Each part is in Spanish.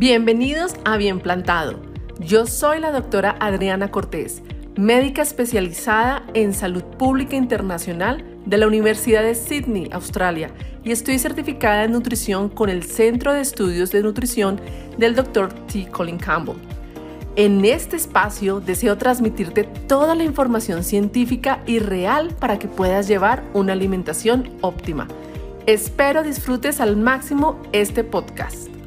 Bienvenidos a Bien Plantado. Yo soy la doctora Adriana Cortés, médica especializada en salud pública internacional de la Universidad de Sydney, Australia, y estoy certificada en nutrición con el Centro de Estudios de Nutrición del Dr. T. Colin Campbell. En este espacio deseo transmitirte toda la información científica y real para que puedas llevar una alimentación óptima. Espero disfrutes al máximo este podcast.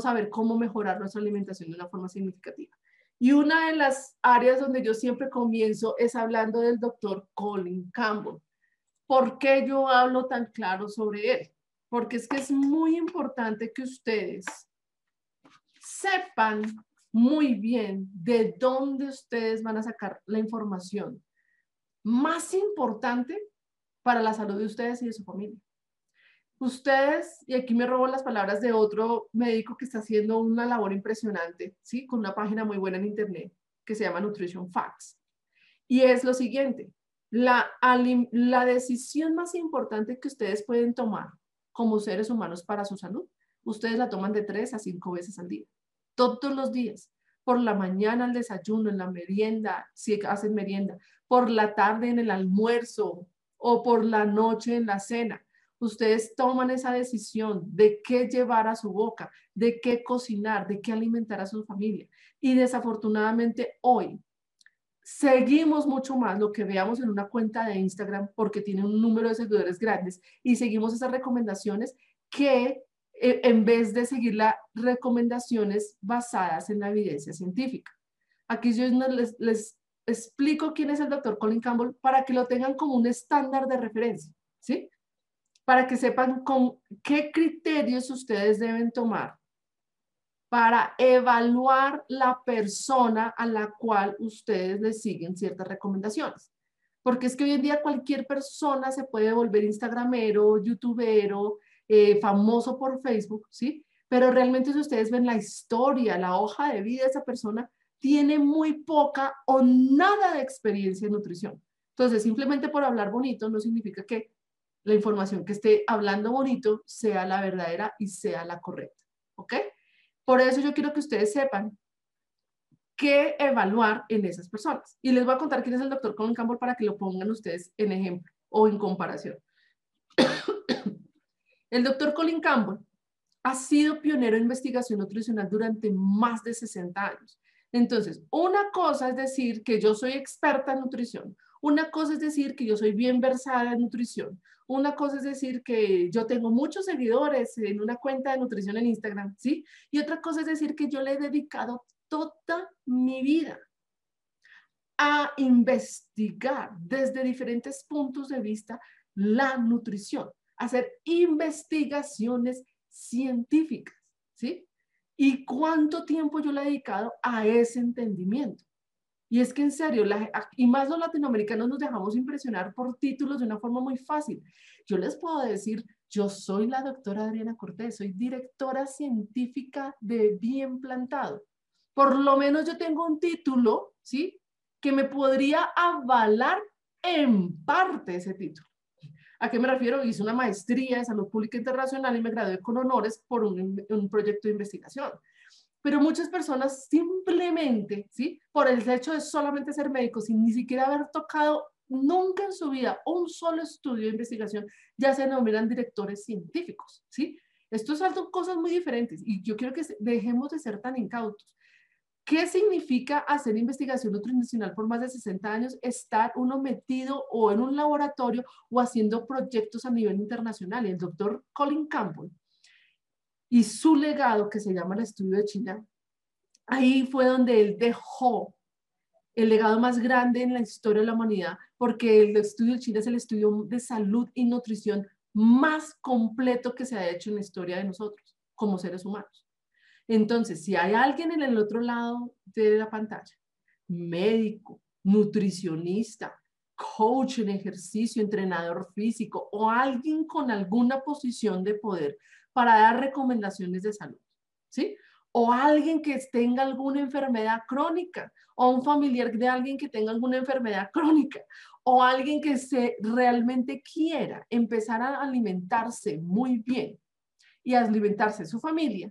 Vamos a ver cómo mejorar nuestra alimentación de una forma significativa. Y una de las áreas donde yo siempre comienzo es hablando del doctor Colin Campbell. ¿Por qué yo hablo tan claro sobre él? Porque es que es muy importante que ustedes sepan muy bien de dónde ustedes van a sacar la información más importante para la salud de ustedes y de su familia. Ustedes, y aquí me robo las palabras de otro médico que está haciendo una labor impresionante, ¿sí? Con una página muy buena en internet que se llama Nutrition Facts. Y es lo siguiente, la, la decisión más importante que ustedes pueden tomar como seres humanos para su salud, ustedes la toman de tres a cinco veces al día, todos los días, por la mañana al desayuno, en la merienda, si hacen merienda, por la tarde en el almuerzo o por la noche en la cena. Ustedes toman esa decisión de qué llevar a su boca, de qué cocinar, de qué alimentar a su familia. Y desafortunadamente hoy seguimos mucho más lo que veamos en una cuenta de Instagram porque tiene un número de seguidores grandes y seguimos esas recomendaciones que eh, en vez de seguir las recomendaciones basadas en la evidencia científica. Aquí yo les, les explico quién es el doctor Colin Campbell para que lo tengan como un estándar de referencia, ¿sí? Para que sepan con qué criterios ustedes deben tomar para evaluar la persona a la cual ustedes le siguen ciertas recomendaciones. Porque es que hoy en día cualquier persona se puede volver instagramero, youtubero, eh, famoso por Facebook, ¿sí? Pero realmente si ustedes ven la historia, la hoja de vida de esa persona, tiene muy poca o nada de experiencia en nutrición. Entonces, simplemente por hablar bonito no significa que la información que esté hablando bonito sea la verdadera y sea la correcta. ¿Ok? Por eso yo quiero que ustedes sepan qué evaluar en esas personas. Y les voy a contar quién es el doctor Colin Campbell para que lo pongan ustedes en ejemplo o en comparación. el doctor Colin Campbell ha sido pionero en investigación nutricional durante más de 60 años. Entonces, una cosa es decir que yo soy experta en nutrición, una cosa es decir que yo soy bien versada en nutrición. Una cosa es decir que yo tengo muchos seguidores en una cuenta de nutrición en Instagram, ¿sí? Y otra cosa es decir que yo le he dedicado toda mi vida a investigar desde diferentes puntos de vista la nutrición, hacer investigaciones científicas, ¿sí? ¿Y cuánto tiempo yo le he dedicado a ese entendimiento? Y es que en serio, y más los latinoamericanos nos dejamos impresionar por títulos de una forma muy fácil. Yo les puedo decir, yo soy la doctora Adriana Cortés, soy directora científica de Bien Plantado. Por lo menos yo tengo un título, ¿sí? Que me podría avalar en parte ese título. ¿A qué me refiero? Hice una maestría en salud pública internacional y me gradué con honores por un, un proyecto de investigación pero muchas personas simplemente, ¿sí? Por el hecho de solamente ser médicos sin ni siquiera haber tocado nunca en su vida un solo estudio de investigación, ya se denominan directores científicos, ¿sí? Esto son cosas muy diferentes y yo quiero que dejemos de ser tan incautos. ¿Qué significa hacer investigación nutricional por más de 60 años? Estar uno metido o en un laboratorio o haciendo proyectos a nivel internacional. El doctor Colin Campbell y su legado, que se llama el estudio de China, ahí fue donde él dejó el legado más grande en la historia de la humanidad, porque el estudio de China es el estudio de salud y nutrición más completo que se ha hecho en la historia de nosotros como seres humanos. Entonces, si hay alguien en el otro lado de la pantalla, médico, nutricionista, coach en ejercicio, entrenador físico o alguien con alguna posición de poder para dar recomendaciones de salud, ¿sí? o alguien que tenga alguna enfermedad crónica, o un familiar de alguien que tenga alguna enfermedad crónica, o alguien que se realmente quiera empezar a alimentarse muy bien y a alimentarse su familia,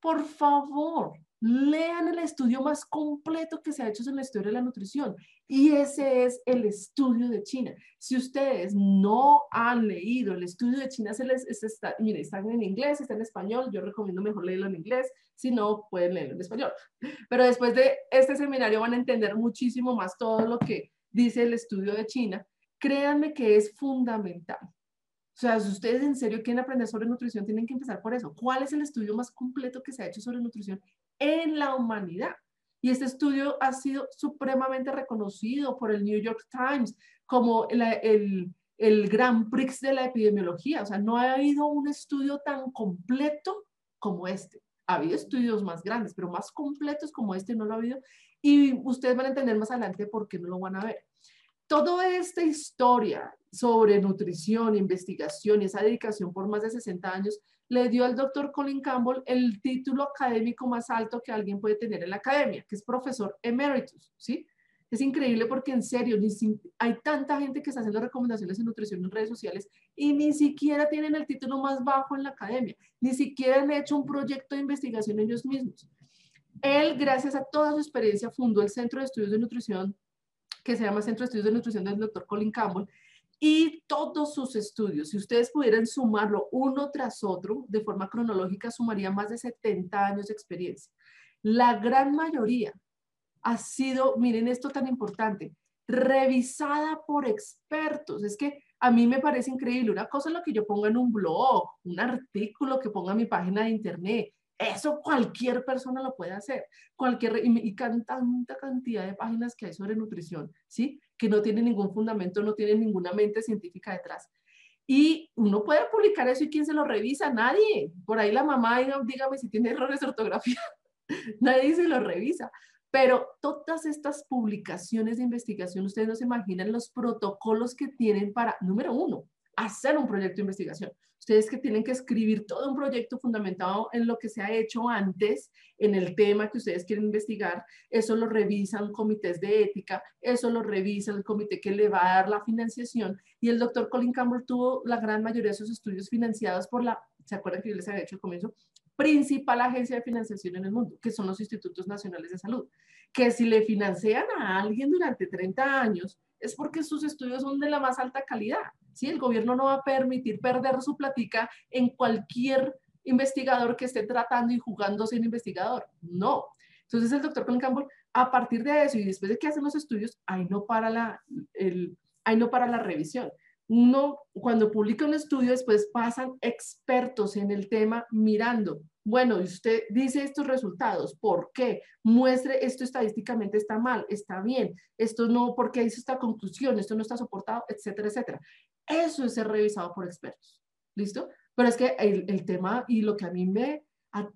por favor, lean el estudio más completo que se ha hecho en la historia de la nutrición. Y ese es el estudio de China. Si ustedes no han leído el estudio de China, se les está, mire, están en inglés, está en español. Yo recomiendo mejor leerlo en inglés. Si no, pueden leerlo en español. Pero después de este seminario van a entender muchísimo más todo lo que dice el estudio de China. Créanme que es fundamental. O sea, si ustedes en serio quieren aprender sobre nutrición, tienen que empezar por eso. ¿Cuál es el estudio más completo que se ha hecho sobre nutrición en la humanidad? Y este estudio ha sido supremamente reconocido por el New York Times como el, el Grand Prix de la epidemiología. O sea, no ha habido un estudio tan completo como este. Ha habido estudios más grandes, pero más completos como este no lo ha habido. Y ustedes van a entender más adelante por qué no lo van a ver. Toda esta historia sobre nutrición, investigación y esa dedicación por más de 60 años le dio al doctor Colin Campbell el título académico más alto que alguien puede tener en la academia, que es profesor emeritus, ¿sí? Es increíble porque en serio, hay tanta gente que está haciendo recomendaciones en nutrición en redes sociales y ni siquiera tienen el título más bajo en la academia, ni siquiera han hecho un proyecto de investigación ellos mismos. Él, gracias a toda su experiencia, fundó el Centro de Estudios de Nutrición que se llama Centro de Estudios de Nutrición del doctor Colin Campbell, y todos sus estudios, si ustedes pudieran sumarlo uno tras otro, de forma cronológica, sumaría más de 70 años de experiencia. La gran mayoría ha sido, miren esto tan importante, revisada por expertos. Es que a mí me parece increíble. Una cosa es lo que yo ponga en un blog, un artículo que ponga en mi página de internet, eso cualquier persona lo puede hacer. Cualquier, y, y tanta cantidad de páginas que hay sobre nutrición, ¿sí? Que no tienen ningún fundamento, no tienen ninguna mente científica detrás. Y uno puede publicar eso y ¿quién se lo revisa? Nadie. Por ahí la mamá, dígame si tiene errores de ortografía. Nadie se lo revisa. Pero todas estas publicaciones de investigación, ustedes no se imaginan los protocolos que tienen para, número uno, hacer un proyecto de investigación. Ustedes que tienen que escribir todo un proyecto fundamentado en lo que se ha hecho antes, en el tema que ustedes quieren investigar, eso lo revisan comités de ética, eso lo revisa el comité que le va a dar la financiación. Y el doctor Colin Campbell tuvo la gran mayoría de sus estudios financiados por la, ¿se acuerdan que yo les había hecho al comienzo? Principal agencia de financiación en el mundo, que son los institutos nacionales de salud. Que si le financian a alguien durante 30 años, es porque sus estudios son de la más alta calidad. ¿Sí? El gobierno no va a permitir perder su platica en cualquier investigador que esté tratando y jugando sin investigador. No. Entonces el doctor Colin Campbell, a partir de eso y después de que hacen los estudios, ahí no para la, el, ahí no para la revisión. Uno, cuando publica un estudio, después pasan expertos en el tema mirando bueno, usted dice estos resultados, ¿por qué? Muestre esto estadísticamente está mal, está bien, esto no, porque hizo esta conclusión, esto no está soportado, etcétera, etcétera. Eso es ser revisado por expertos, ¿listo? Pero es que el, tema y lo que a mí me,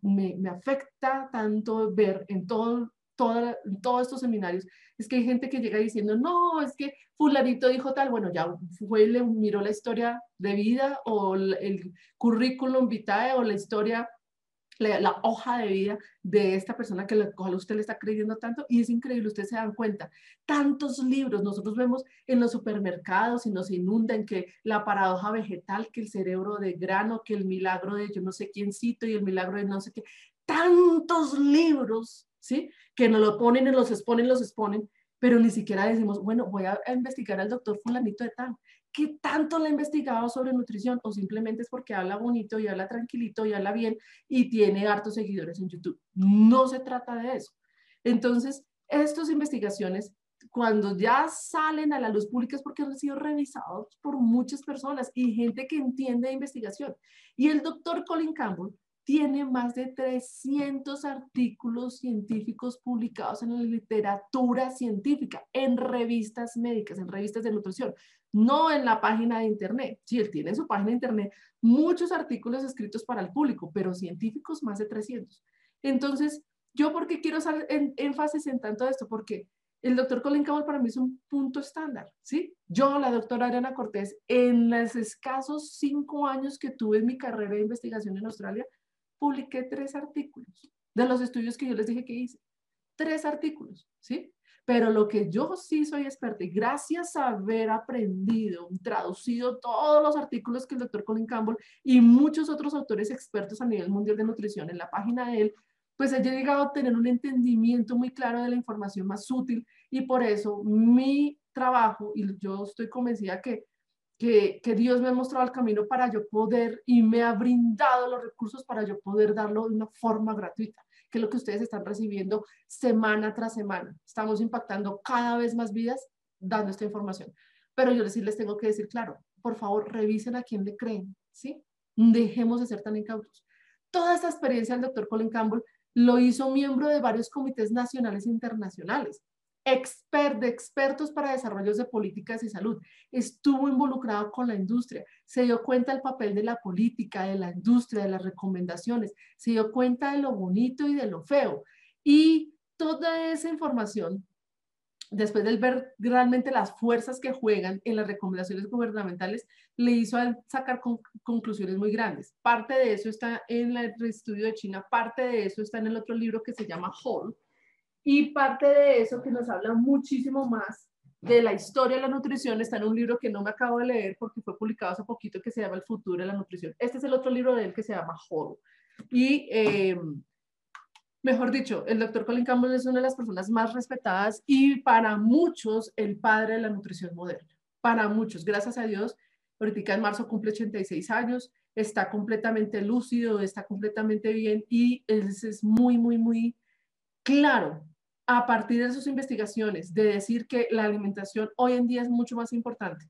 me, afecta tanto ver en todo, todos estos seminarios es que hay gente que llega diciendo, no, es que fulanito dijo tal, bueno, ya fue, le miró la historia de vida o el, el currículum vitae o la historia la, hoja de vida de esta persona que la cual usted le está creyendo tanto y es increíble, ustedes se dan cuenta, tantos libros nosotros vemos en los supermercados y nos inundan que la paradoja vegetal, que el cerebro de grano, que el milagro de yo no sé quiéncito y el milagro de no sé qué, tantos libros, ¿sí? Que nos lo ponen y los exponen, los exponen, pero ni siquiera decimos, bueno, voy a investigar al doctor fulanito de tal, ¿qué tanto le ha investigado sobre nutrición? O simplemente es porque habla bonito y habla tranquilito y habla bien y tiene hartos seguidores en YouTube. No se trata de eso. Entonces, estas investigaciones, cuando ya salen a la luz pública es porque han sido revisados por muchas personas y gente que entiende de investigación. Y el doctor Colin Campbell tiene más de 300 artículos científicos publicados en la literatura científica, en revistas médicas, en revistas de nutrición, no en la página de internet. Sí, él tiene en su página de internet muchos artículos escritos para el público, pero científicos más de 300. Entonces, yo por qué quiero hacer énfasis en tanto esto, porque el doctor Colin Campbell para mí es un punto estándar, ¿sí? Yo, la doctora Ariana Cortés, en los escasos cinco años que tuve en mi carrera de investigación en Australia, publiqué tres artículos de los estudios que yo les dije que hice. Tres artículos, ¿sí? Pero lo que yo sí soy experta y gracias a haber aprendido, traducido todos los artículos que el doctor Colin Campbell y muchos otros autores expertos a nivel mundial de nutrición en la página de él, pues he llegado a tener un entendimiento muy claro de la información más útil y por eso mi trabajo, y yo estoy convencida que, que, que, Dios me ha mostrado el camino para yo poder y me ha brindado los recursos para yo poder darlo de una forma gratuita, lo que ustedes están recibiendo semana tras semana. Estamos impactando cada vez más vidas dando esta información. Pero yo les tengo que decir, claro, por favor, revisen a quién le creen, ¿sí? Dejemos de ser tan incautos. Toda esta experiencia del doctor Colin Campbell lo hizo miembro de varios comités nacionales e internacionales expert, de expertos para desarrollos de políticas y salud. Estuvo involucrado con la industria, se dio cuenta del papel de la política, de la industria, de las recomendaciones, se dio cuenta de lo bonito y de lo feo. Y toda esa información, después de ver realmente las fuerzas que juegan en las recomendaciones gubernamentales, le hizo sacar conclusiones muy grandes. Parte de eso está en el estudio de China, parte de eso está en el otro libro que se llama Hall, y parte de eso que nos habla muchísimo más de la historia de la nutrición está en un libro que no me acabo de leer porque fue publicado hace poquito que se llama El futuro de la nutrición. Este es el otro libro de él que se llama Whole. Y em, mejor dicho, el doctor Colin Campbell es una de las personas más respetadas y para muchos el padre de la nutrición moderna. Para muchos, gracias a Dios, ahorita en marzo cumple 86 años, está completamente lúcido, está completamente bien y es, es muy, muy, muy claro a partir de sus investigaciones, de decir que la alimentación hoy en día es mucho más importante,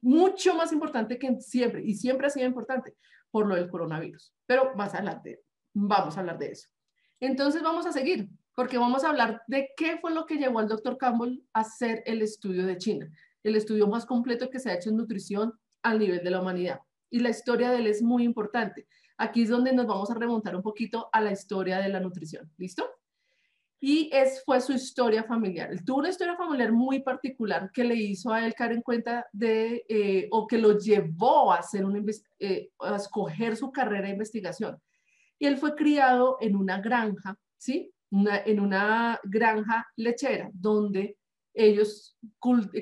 mucho más importante que siempre, y siempre ha sido importante por lo del coronavirus. Pero más adelante vamos a hablar de eso. Entonces vamos a seguir, porque vamos a hablar de qué fue lo que llevó al doctor Campbell a hacer el estudio de China, el estudio más completo que se ha hecho en nutrición al nivel de la humanidad. Y la historia de él es muy importante. Aquí es donde nos vamos a remontar un poquito a la historia de la nutrición. ¿Listo? Y es, fue su historia familiar. Él tuvo una historia familiar muy particular que le hizo a él caer en cuenta de, eh, o que lo llevó a, hacer un, eh, a escoger su carrera de investigación. Y él fue criado en una granja, ¿sí? en una granja lechera, donde ellos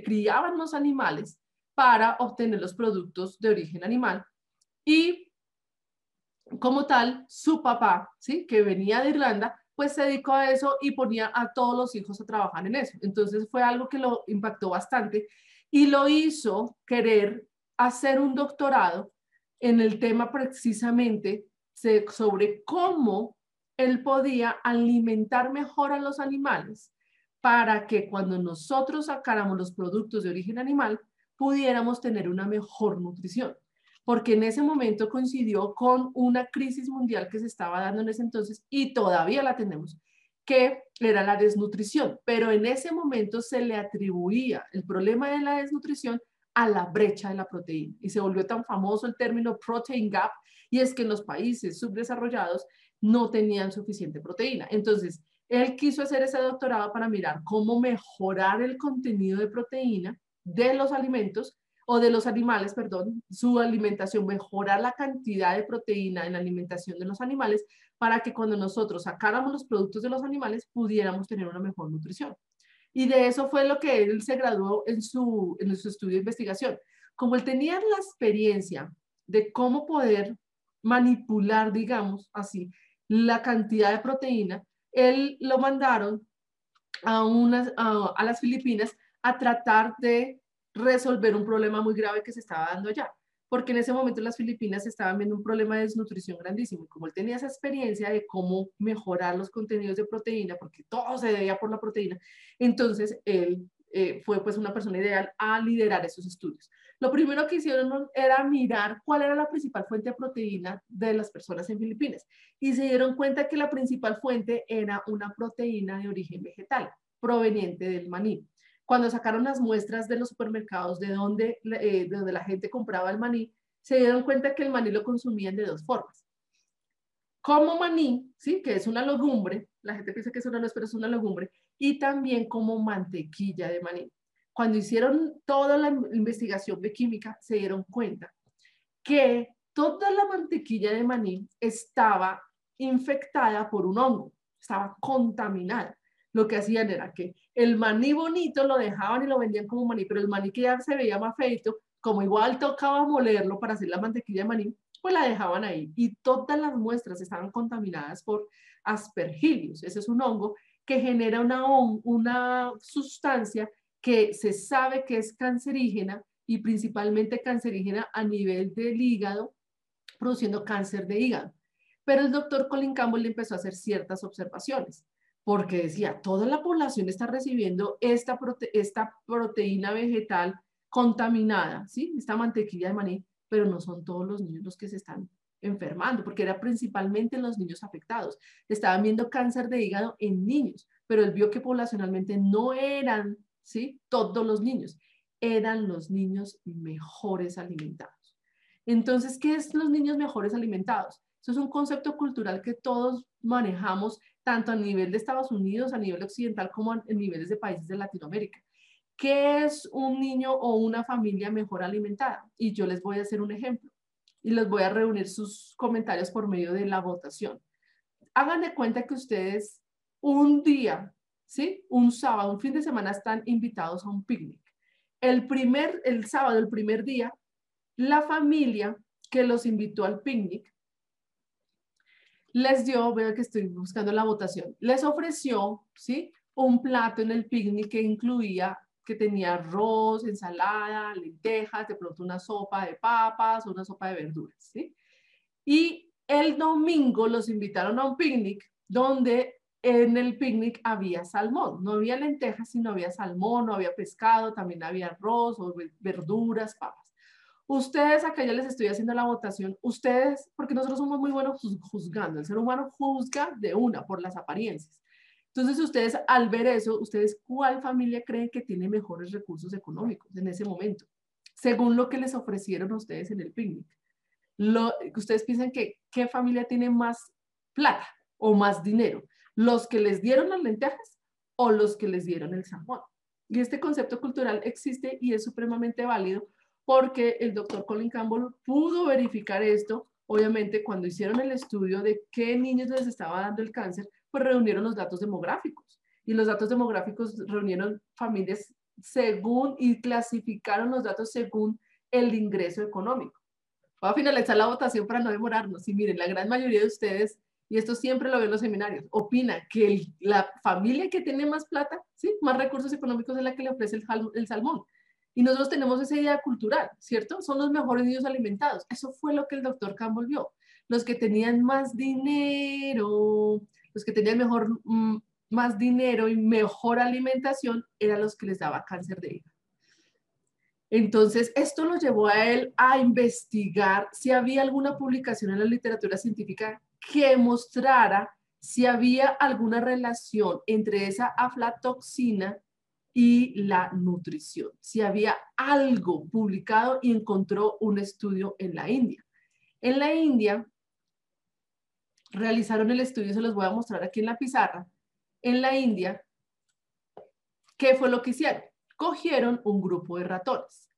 criaban los animales para obtener los productos de origen animal. Y como tal, su papá, ¿sí? que venía de Irlanda, pues se dedicó a eso y ponía a todos los hijos a trabajar en eso. Entonces fue algo que lo impactó bastante y lo hizo querer hacer un doctorado en el tema precisamente sobre cómo él podía alimentar mejor a los animales para que cuando nosotros sacáramos los productos de origen animal pudiéramos tener una mejor nutrición porque en ese momento coincidió con una crisis mundial que se estaba dando en ese entonces y todavía la tenemos, que era la desnutrición, pero en ese momento se le atribuía el problema de la desnutrición a la brecha de la proteína y se volvió tan famoso el término protein gap y es que en los países subdesarrollados no tenían suficiente proteína. Entonces, él quiso hacer ese doctorado para mirar cómo mejorar el contenido de proteína de los alimentos o de los animales, perdón, su alimentación, mejorar la cantidad de proteína en la alimentación de los animales para que cuando nosotros sacáramos los productos de los animales pudiéramos tener una mejor nutrición. Y de eso fue lo que él se graduó en su, en su estudio de investigación. Como él tenía la experiencia de cómo poder manipular, digamos así, la cantidad de proteína, él lo mandaron a, unas, a, a las Filipinas a tratar de resolver un problema muy grave que se estaba dando allá, porque en ese momento las Filipinas estaban viendo un problema de desnutrición grandísimo y como él tenía esa experiencia de cómo mejorar los contenidos de proteína, porque todo se debía por la proteína, entonces él eh, fue pues una persona ideal a liderar esos estudios. Lo primero que hicieron era mirar cuál era la principal fuente de proteína de las personas en Filipinas y se dieron cuenta que la principal fuente era una proteína de origen vegetal proveniente del maní cuando sacaron las muestras de los supermercados de donde, eh, donde la gente compraba el maní, se dieron cuenta que el maní lo consumían de dos formas. Como maní, ¿sí? que es una legumbre, la gente piensa que es una nuez, pero es una legumbre, y también como mantequilla de maní. Cuando hicieron toda la investigación de química, se dieron cuenta que toda la mantequilla de maní estaba infectada por un hongo, estaba contaminada. Lo que hacían era que el maní bonito lo dejaban y lo vendían como maní, pero el maní que ya se veía más feito, como igual tocaba molerlo para hacer la mantequilla de maní, pues la dejaban ahí. Y todas las muestras estaban contaminadas por aspergillus. Ese es un hongo que genera una, una sustancia que se sabe que es cancerígena y principalmente cancerígena a nivel del hígado, produciendo cáncer de hígado. Pero el doctor Colin Campbell le empezó a hacer ciertas observaciones, porque decía, toda la población está recibiendo esta, esta proteína vegetal contaminada, ¿sí? esta mantequilla de maní, pero no son todos los niños los que se están enfermando, porque era principalmente los niños afectados. Estaban viendo cáncer de hígado en niños, pero él vio que poblacionalmente no eran, ¿sí? Todos los niños, eran los niños mejores alimentados. Entonces, ¿qué es los niños mejores alimentados? Eso es un concepto cultural que todos manejamos tanto a nivel de Estados Unidos, a nivel occidental, como en niveles de países de Latinoamérica. ¿Qué es un niño o una familia mejor alimentada? Y yo les voy a hacer un ejemplo y les voy a reunir sus comentarios por medio de la votación. Hagan de cuenta que ustedes un día, ¿sí? Un sábado, un fin de semana están invitados a un picnic. El primer, el sábado, el primer día, la familia que los invitó al picnic les dio, veo que estoy buscando la votación, les ofreció, ¿sí? Un plato en el picnic que incluía que tenía arroz, ensalada, lentejas, de pronto una sopa de papas una sopa de verduras, ¿sí? Y el domingo los invitaron a un picnic donde en el picnic había salmón, no había lentejas, sino había salmón, no había pescado, también había arroz o verduras, papas. Ustedes, acá ya les estoy haciendo la votación, ustedes, porque nosotros somos muy buenos juzgando, el ser humano juzga de una por las apariencias. Entonces, ustedes al ver eso, ustedes cuál familia creen que tiene mejores recursos económicos en ese momento, según lo que les ofrecieron a ustedes en el picnic. Lo, ustedes piensan que qué familia tiene más plata o más dinero, los que les dieron las lentejas o los que les dieron el salmón. Y este concepto cultural existe y es supremamente válido porque el doctor Colin Campbell pudo verificar esto, obviamente, cuando hicieron el estudio de qué niños les estaba dando el cáncer, pues reunieron los datos demográficos. Y los datos demográficos reunieron familias según y clasificaron los datos según el ingreso económico. Voy a finalizar la votación para no demorarnos. Y miren, la gran mayoría de ustedes, y esto siempre lo ven en los seminarios, opina que la familia que tiene más plata, ¿sí? más recursos económicos es la que le ofrece el salmón. Y nosotros tenemos esa idea cultural, ¿cierto? Son los mejores niños alimentados. Eso fue lo que el doctor Campbell vio. Los que tenían más dinero, los que tenían mejor, mm, más dinero y mejor alimentación eran los que les daba cáncer de hígado. Entonces, esto lo llevó a él a investigar si había alguna publicación en la literatura científica que mostrara si había alguna relación entre esa aflatoxina y la nutrición, si había algo publicado y encontró un estudio en la India. En la India, realizaron el estudio, se los voy a mostrar aquí en la pizarra, en la India, ¿qué fue lo que hicieron? Cogieron un grupo de ratones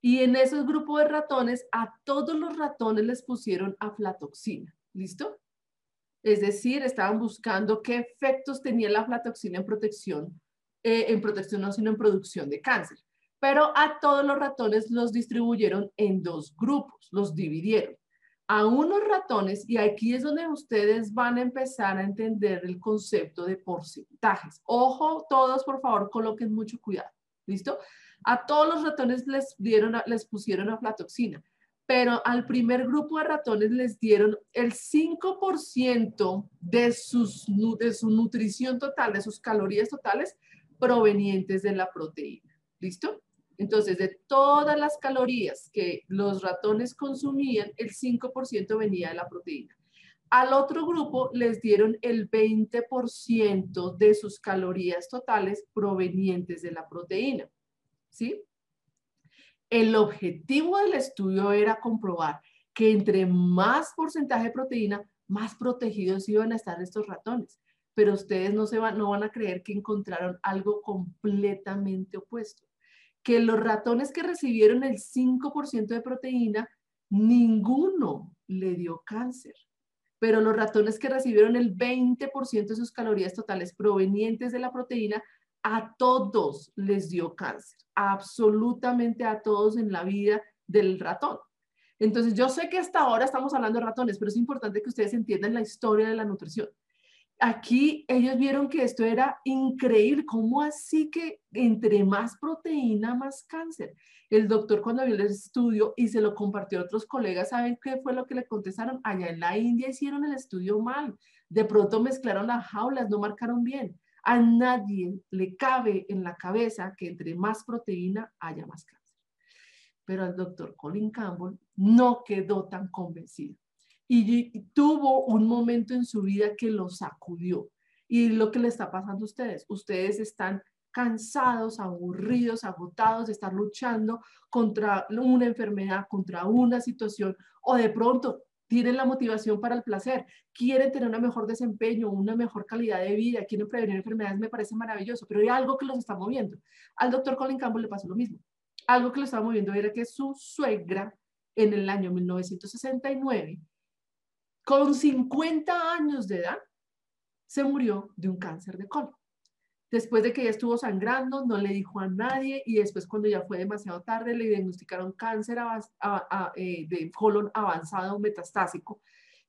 y en esos grupos de ratones a todos los ratones les pusieron aflatoxina, ¿listo? Es decir, estaban buscando qué efectos tenía la aflatoxina en protección, eh, en protección no, sino en producción de cáncer. Pero a todos los ratones los distribuyeron en dos grupos, los dividieron a unos ratones y aquí es donde ustedes van a empezar a entender el concepto de porcentajes. Ojo, todos por favor coloquen mucho cuidado. ¿Listo? A todos los ratones les, dieron, les pusieron aflatoxina, pero al primer grupo de ratones les dieron el 5% de, sus, de su nutrición total, de sus calorías totales provenientes de la proteína. ¿Listo? Entonces, de todas las calorías que los ratones consumían, el 5% venía de la proteína. Al otro grupo les dieron el 20% de sus calorías totales provenientes de la proteína. ¿Sí? El objetivo del estudio era comprobar que entre más porcentaje de proteína, más protegidos iban a estar estos ratones. Pero ustedes no, se van, no van a creer que encontraron algo completamente opuesto que los ratones que recibieron el 5% de proteína, ninguno le dio cáncer. pero los ratones que recibieron el 20% de sus calorías totales provenientes de la proteína, a todos les dio cáncer, absolutamente a todos en la vida del ratón. Entonces, yo sé que hasta ahora estamos hablando de ratones, pero es importante que ustedes entiendan la historia de la nutrición. Aquí ellos vieron que esto era increíble, ¿cómo así que entre más proteína, más cáncer? El doctor cuando vio el estudio y se lo compartió a otros colegas, ¿saben qué fue lo que le contestaron? Allá en la India hicieron el estudio mal, de pronto mezclaron las jaulas, no marcaron bien. A nadie le cabe en la cabeza que entre más proteína haya más cáncer pero el doctor Colin Campbell no quedó tan convencido. Y, tuvo un momento en su vida que lo sacudió. Y lo que le está pasando a ustedes, ustedes están cansados, aburridos, agotados de estar luchando contra una enfermedad, contra una situación, o de pronto tienen la motivación para el placer, quieren tener un mejor desempeño, una mejor calidad de vida, quieren prevenir enfermedades, me parece maravilloso, pero hay algo que los está moviendo. Al doctor Colin Campbell le pasó lo mismo algo que lo estaba moviendo era que su suegra en el año 1969, con 50 años de edad, se murió de un cáncer de colon. Después de que ella estuvo sangrando, no le dijo a nadie y después cuando ya fue demasiado tarde le diagnosticaron cáncer eh, de colon avanzado metastásico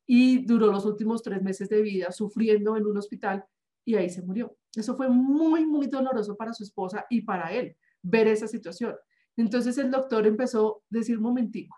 y duró los últimos tres meses de vida sufriendo en un hospital y ahí se murió. Eso fue muy, muy doloroso para su esposa y para él ver esa situación. Entonces el doctor empezó a decir, momentico,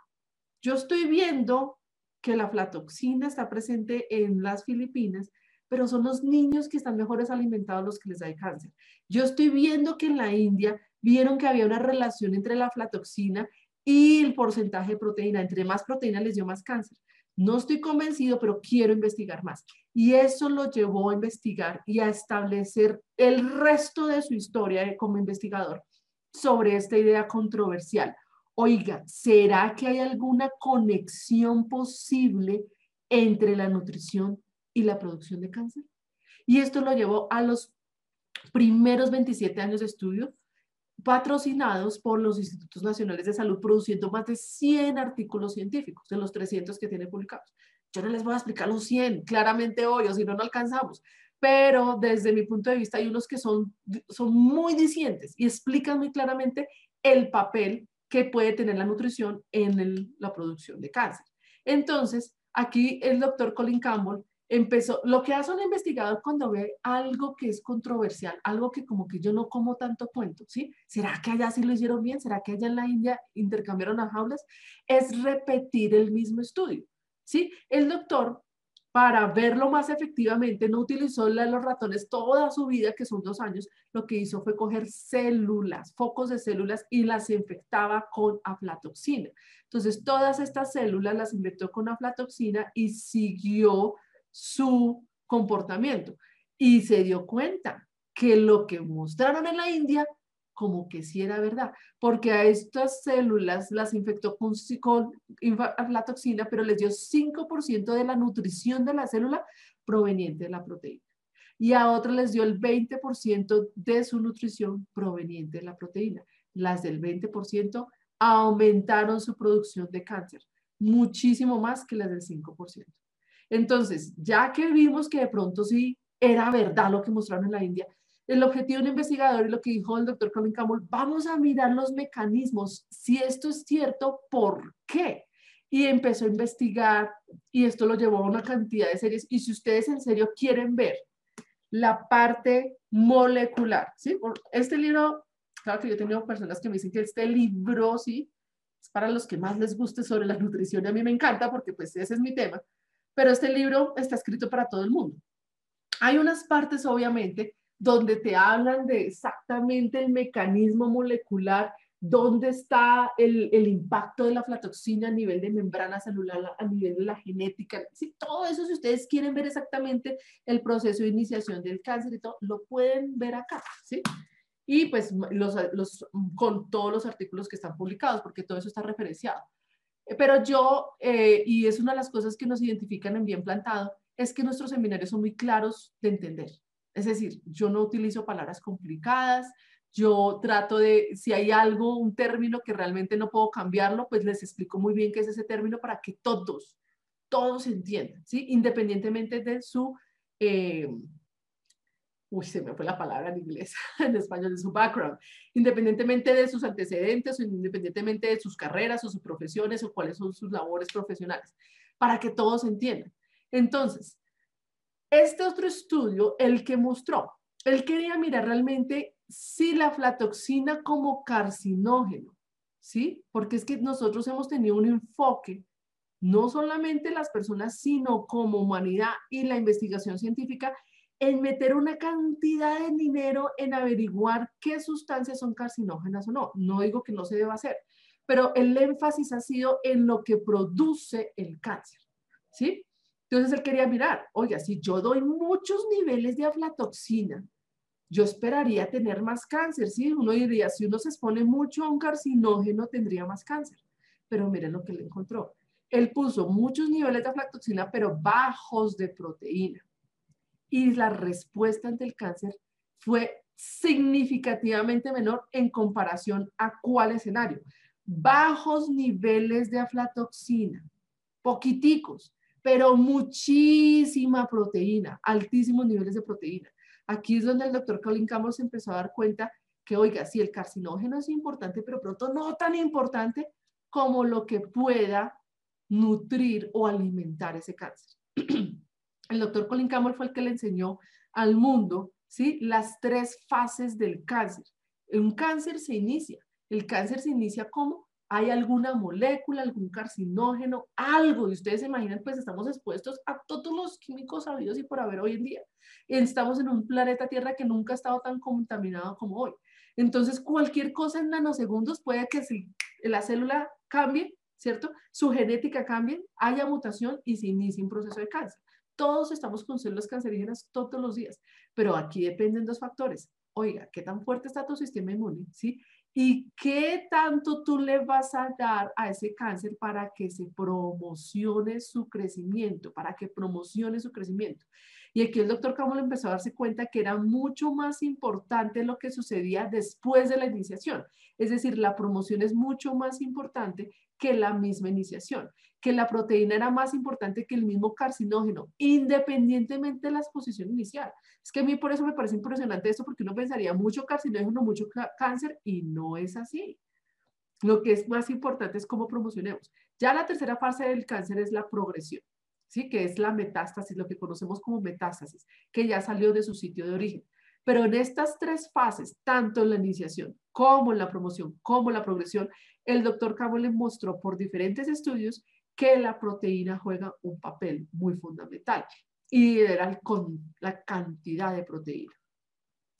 yo estoy viendo que la flatoxina está presente en las Filipinas, pero son los niños que están mejores alimentados los que les da cáncer. Yo estoy viendo que en la India vieron que había una relación entre la flatoxina y el porcentaje de proteína. Entre más proteína les dio más cáncer. No estoy convencido, pero quiero investigar más. Y eso lo llevó a investigar y a establecer el resto de su historia como investigador sobre esta idea controversial. Oiga, ¿será que hay alguna conexión posible entre la nutrición y la producción de cáncer? Y esto lo llevó a los primeros 27 años de estudio patrocinados por los Institutos Nacionales de Salud, produciendo más de 100 artículos científicos de los 300 que tiene publicados. Yo no les voy a explicar los 100 claramente hoy, o si no, no alcanzamos, pero desde mi punto de vista hay unos que son, son muy dicientes y explican muy claramente el papel que puede tener la nutrición en la producción de cáncer. Entonces, aquí el doctor Colin Campbell empezó, lo que hace un investigador cuando ve algo que es controversial, algo que como que yo no como tanto cuento, ¿sí? ¿Será que allá sí lo hicieron bien? ¿Será que allá en la India intercambiaron las jaulas? Es repetir el mismo estudio, ¿sí? El doctor para verlo más efectivamente, no utilizó los ratones toda su vida, que son dos años, lo que hizo fue coger células, focos de células y las infectaba con aflatoxina. Entonces, todas estas células las infectó con aflatoxina y siguió su comportamiento. Y se dio cuenta que lo que mostraron en la India como que sí era verdad, porque a estas células las infectó con, con la toxina, pero les dio 5% de la nutrición de la célula proveniente de la proteína. Y a otras les dio el 20% de su nutrición proveniente de la proteína. Las del 20% aumentaron su producción de cáncer, muchísimo más que las del 5%. Entonces, ya que vimos que de pronto sí era verdad lo que mostraron en la India, el objetivo de un investigador y lo que dijo el doctor Colin Campbell, vamos a mirar los mecanismos, si esto es cierto, ¿por qué? Y empezó a investigar y esto lo llevó a una cantidad de series. Y si ustedes en serio quieren ver la parte molecular, ¿sí? Este libro, claro que yo he tenido personas que me dicen que este libro, sí, es para los que más les guste sobre la nutrición y a mí me encanta porque pues ese es mi tema, pero este libro está escrito para todo el mundo. Hay unas partes, obviamente, donde te hablan de exactamente el mecanismo molecular, dónde está el, el, impacto de la flatoxina a nivel de membrana celular, a nivel de la genética, ¿sí? todo eso, si ustedes quieren ver exactamente el proceso de iniciación del cáncer y todo, lo pueden ver acá, ¿sí? Y pues los, los, con todos los artículos que están publicados, porque todo eso está referenciado. Pero yo, eh, y es una de las cosas que nos identifican en Bien Plantado, es que nuestros seminarios son muy claros de entender. Es decir, yo no utilizo palabras complicadas, yo trato de, si hay algo, un término que realmente no puedo cambiarlo, pues les explico muy bien qué es ese término para que todos todos entiendan, ¿sí? Independientemente de su, eh, uy, se me fue la palabra en inglés, en español, de su background, independientemente de sus antecedentes independientemente de sus carreras o sus profesiones o cuáles son sus labores profesionales, para que todos entiendan. Entonces, este otro estudio, el que mostró, él quería mirar realmente si la aflatoxina como carcinógeno, ¿sí? Porque es que nosotros hemos tenido un enfoque, no solamente las personas, sino como humanidad y la investigación científica, en meter una cantidad de dinero en averiguar qué sustancias son carcinógenas o no. No digo que no se deba hacer, pero el énfasis ha sido en lo que produce el cáncer, ¿sí? Entonces él quería mirar, oiga, si yo doy muchos niveles de aflatoxina, yo esperaría tener más cáncer, ¿sí? Uno diría, si uno se expone mucho a un carcinógeno, tendría más cáncer. Pero miren lo que le encontró. Él puso muchos niveles de aflatoxina, pero bajos de proteína. Y la respuesta ante el cáncer fue significativamente menor en comparación a cuál escenario. Bajos niveles de aflatoxina, poquiticos, pero muchísima proteína, altísimos niveles de proteína. Aquí es donde el doctor Colin Campbell se empezó a dar cuenta que, oiga, sí, el carcinógeno es importante, pero pronto no tan importante como lo que pueda nutrir o alimentar ese cáncer. el doctor Colin Campbell fue el que le enseñó al mundo, ¿sí? Las tres fases del cáncer. Un cáncer se inicia. El cáncer se inicia como hay alguna molécula, algún carcinógeno, algo, y ustedes se imaginan, pues estamos expuestos a todos los químicos sabidos y por haber hoy en día. Estamos en un planeta Tierra que nunca ha estado tan contaminado como hoy. Entonces, cualquier cosa en nanosegundos puede que si la célula cambie, ¿cierto? Su genética cambie, haya mutación y se inicie un proceso de cáncer. Todos estamos con células cancerígenas todos los días, pero aquí dependen dos factores. Oiga, ¿qué tan fuerte está tu sistema inmune? ¿Sí? ¿Y qué tanto tú le vas a dar a ese cáncer para que se promocione su crecimiento, para que promocione su crecimiento? Y aquí el doctor Campbell empezó a darse cuenta que era mucho más importante lo que sucedía después de la iniciación. Es decir, la promoción es mucho más importante que la misma iniciación, que la proteína era más importante que el mismo carcinógeno, independientemente de la exposición inicial. Es que a mí por eso me parece impresionante esto, porque uno pensaría mucho carcinógeno, mucho cáncer, y no es así. Lo que es más importante es cómo promocionemos. Ya la tercera fase del cáncer es la progresión, ¿sí? que es la metástasis, lo que conocemos como metástasis, que ya salió de su sitio de origen. Pero en estas tres fases, tanto en la iniciación como en la promoción, como en la progresión, el doctor Cabo le mostró por diferentes estudios que la proteína juega un papel muy fundamental y era con la cantidad de proteína.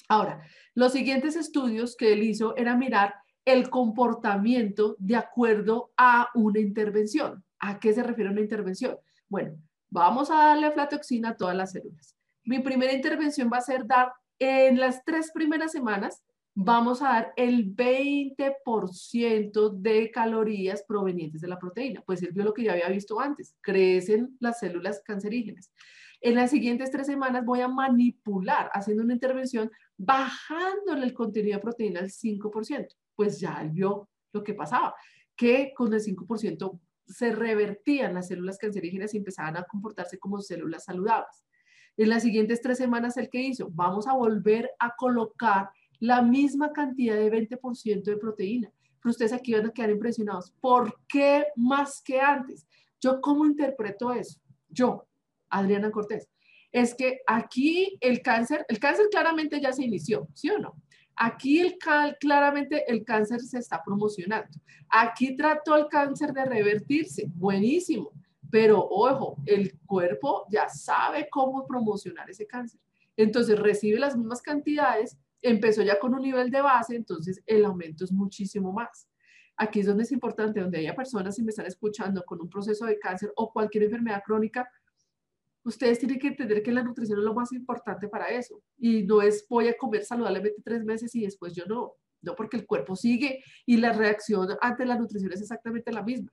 Ahora, los siguientes estudios que él hizo era mirar el comportamiento de acuerdo a una intervención. ¿A qué se refiere una intervención? Bueno, vamos a darle aflatoxina a todas las células. Mi primera intervención va a ser dar en las tres primeras semanas vamos a dar el 20% de calorías provenientes de la proteína. Pues él vio lo que ya había visto antes, crecen las células cancerígenas. En las siguientes tres semanas voy a manipular, haciendo una intervención, bajándole el contenido de proteína al 5%. Pues ya vio lo que pasaba, que con el 5% se revertían las células cancerígenas y empezaban a comportarse como células saludables. En las siguientes tres semanas, ¿el que hizo? Vamos a volver a colocar la misma cantidad de 20% de proteína. Pero ustedes aquí van a quedar impresionados. ¿Por qué más que antes? ¿Yo cómo interpreto eso? Yo, Adriana Cortés. Es que aquí el cáncer, el cáncer claramente ya se inició, ¿sí o no? Aquí el, claramente el cáncer se está promocionando. Aquí trató el cáncer de revertirse, buenísimo, pero ojo, el cuerpo ya sabe cómo promocionar ese cáncer. Entonces recibe las mismas cantidades, empezó ya con un nivel de base, entonces el aumento es muchísimo más. Aquí es donde es importante, donde haya personas y me están escuchando con un proceso de cáncer o cualquier enfermedad crónica, ustedes tienen que entender que la nutrición es lo más importante para eso. Y no es voy a comer saludablemente tres meses y después yo no. No, porque el cuerpo sigue y la reacción ante la nutrición es exactamente la misma.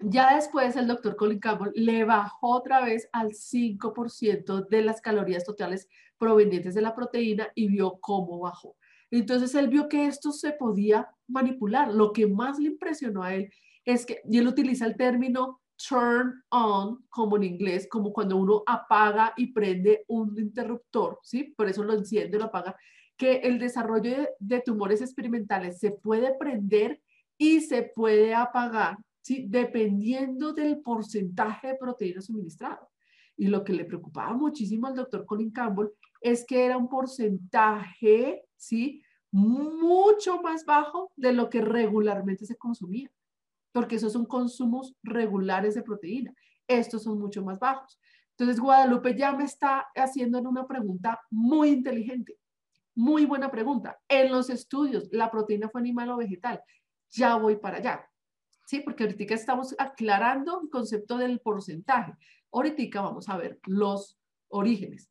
Ya después el doctor Colin Campbell le bajó otra vez al 5% de las calorías totales provenientes de la proteína y vio cómo bajó. Entonces él vio que esto se podía manipular. Lo que más le impresionó a él es que, y él utiliza el término turn on, como en inglés, como cuando uno apaga y prende un interruptor, ¿sí? Por eso lo enciende, lo apaga, que el desarrollo de, de tumores experimentales se puede prender y se puede apagar, ¿sí? Dependiendo del porcentaje de proteína suministrado. Y lo que le preocupaba muchísimo al doctor Colin Campbell es que era un porcentaje, ¿sí? Mucho más bajo de lo que regularmente se consumía, porque esos son consumos regulares de proteína. Estos son mucho más bajos. Entonces, Guadalupe ya me está haciendo una pregunta muy inteligente. Muy buena pregunta. En los estudios, ¿la proteína fue animal o vegetal? Ya voy para allá. Sí, porque ahorita estamos aclarando el concepto del porcentaje. Ahorita vamos a ver los orígenes.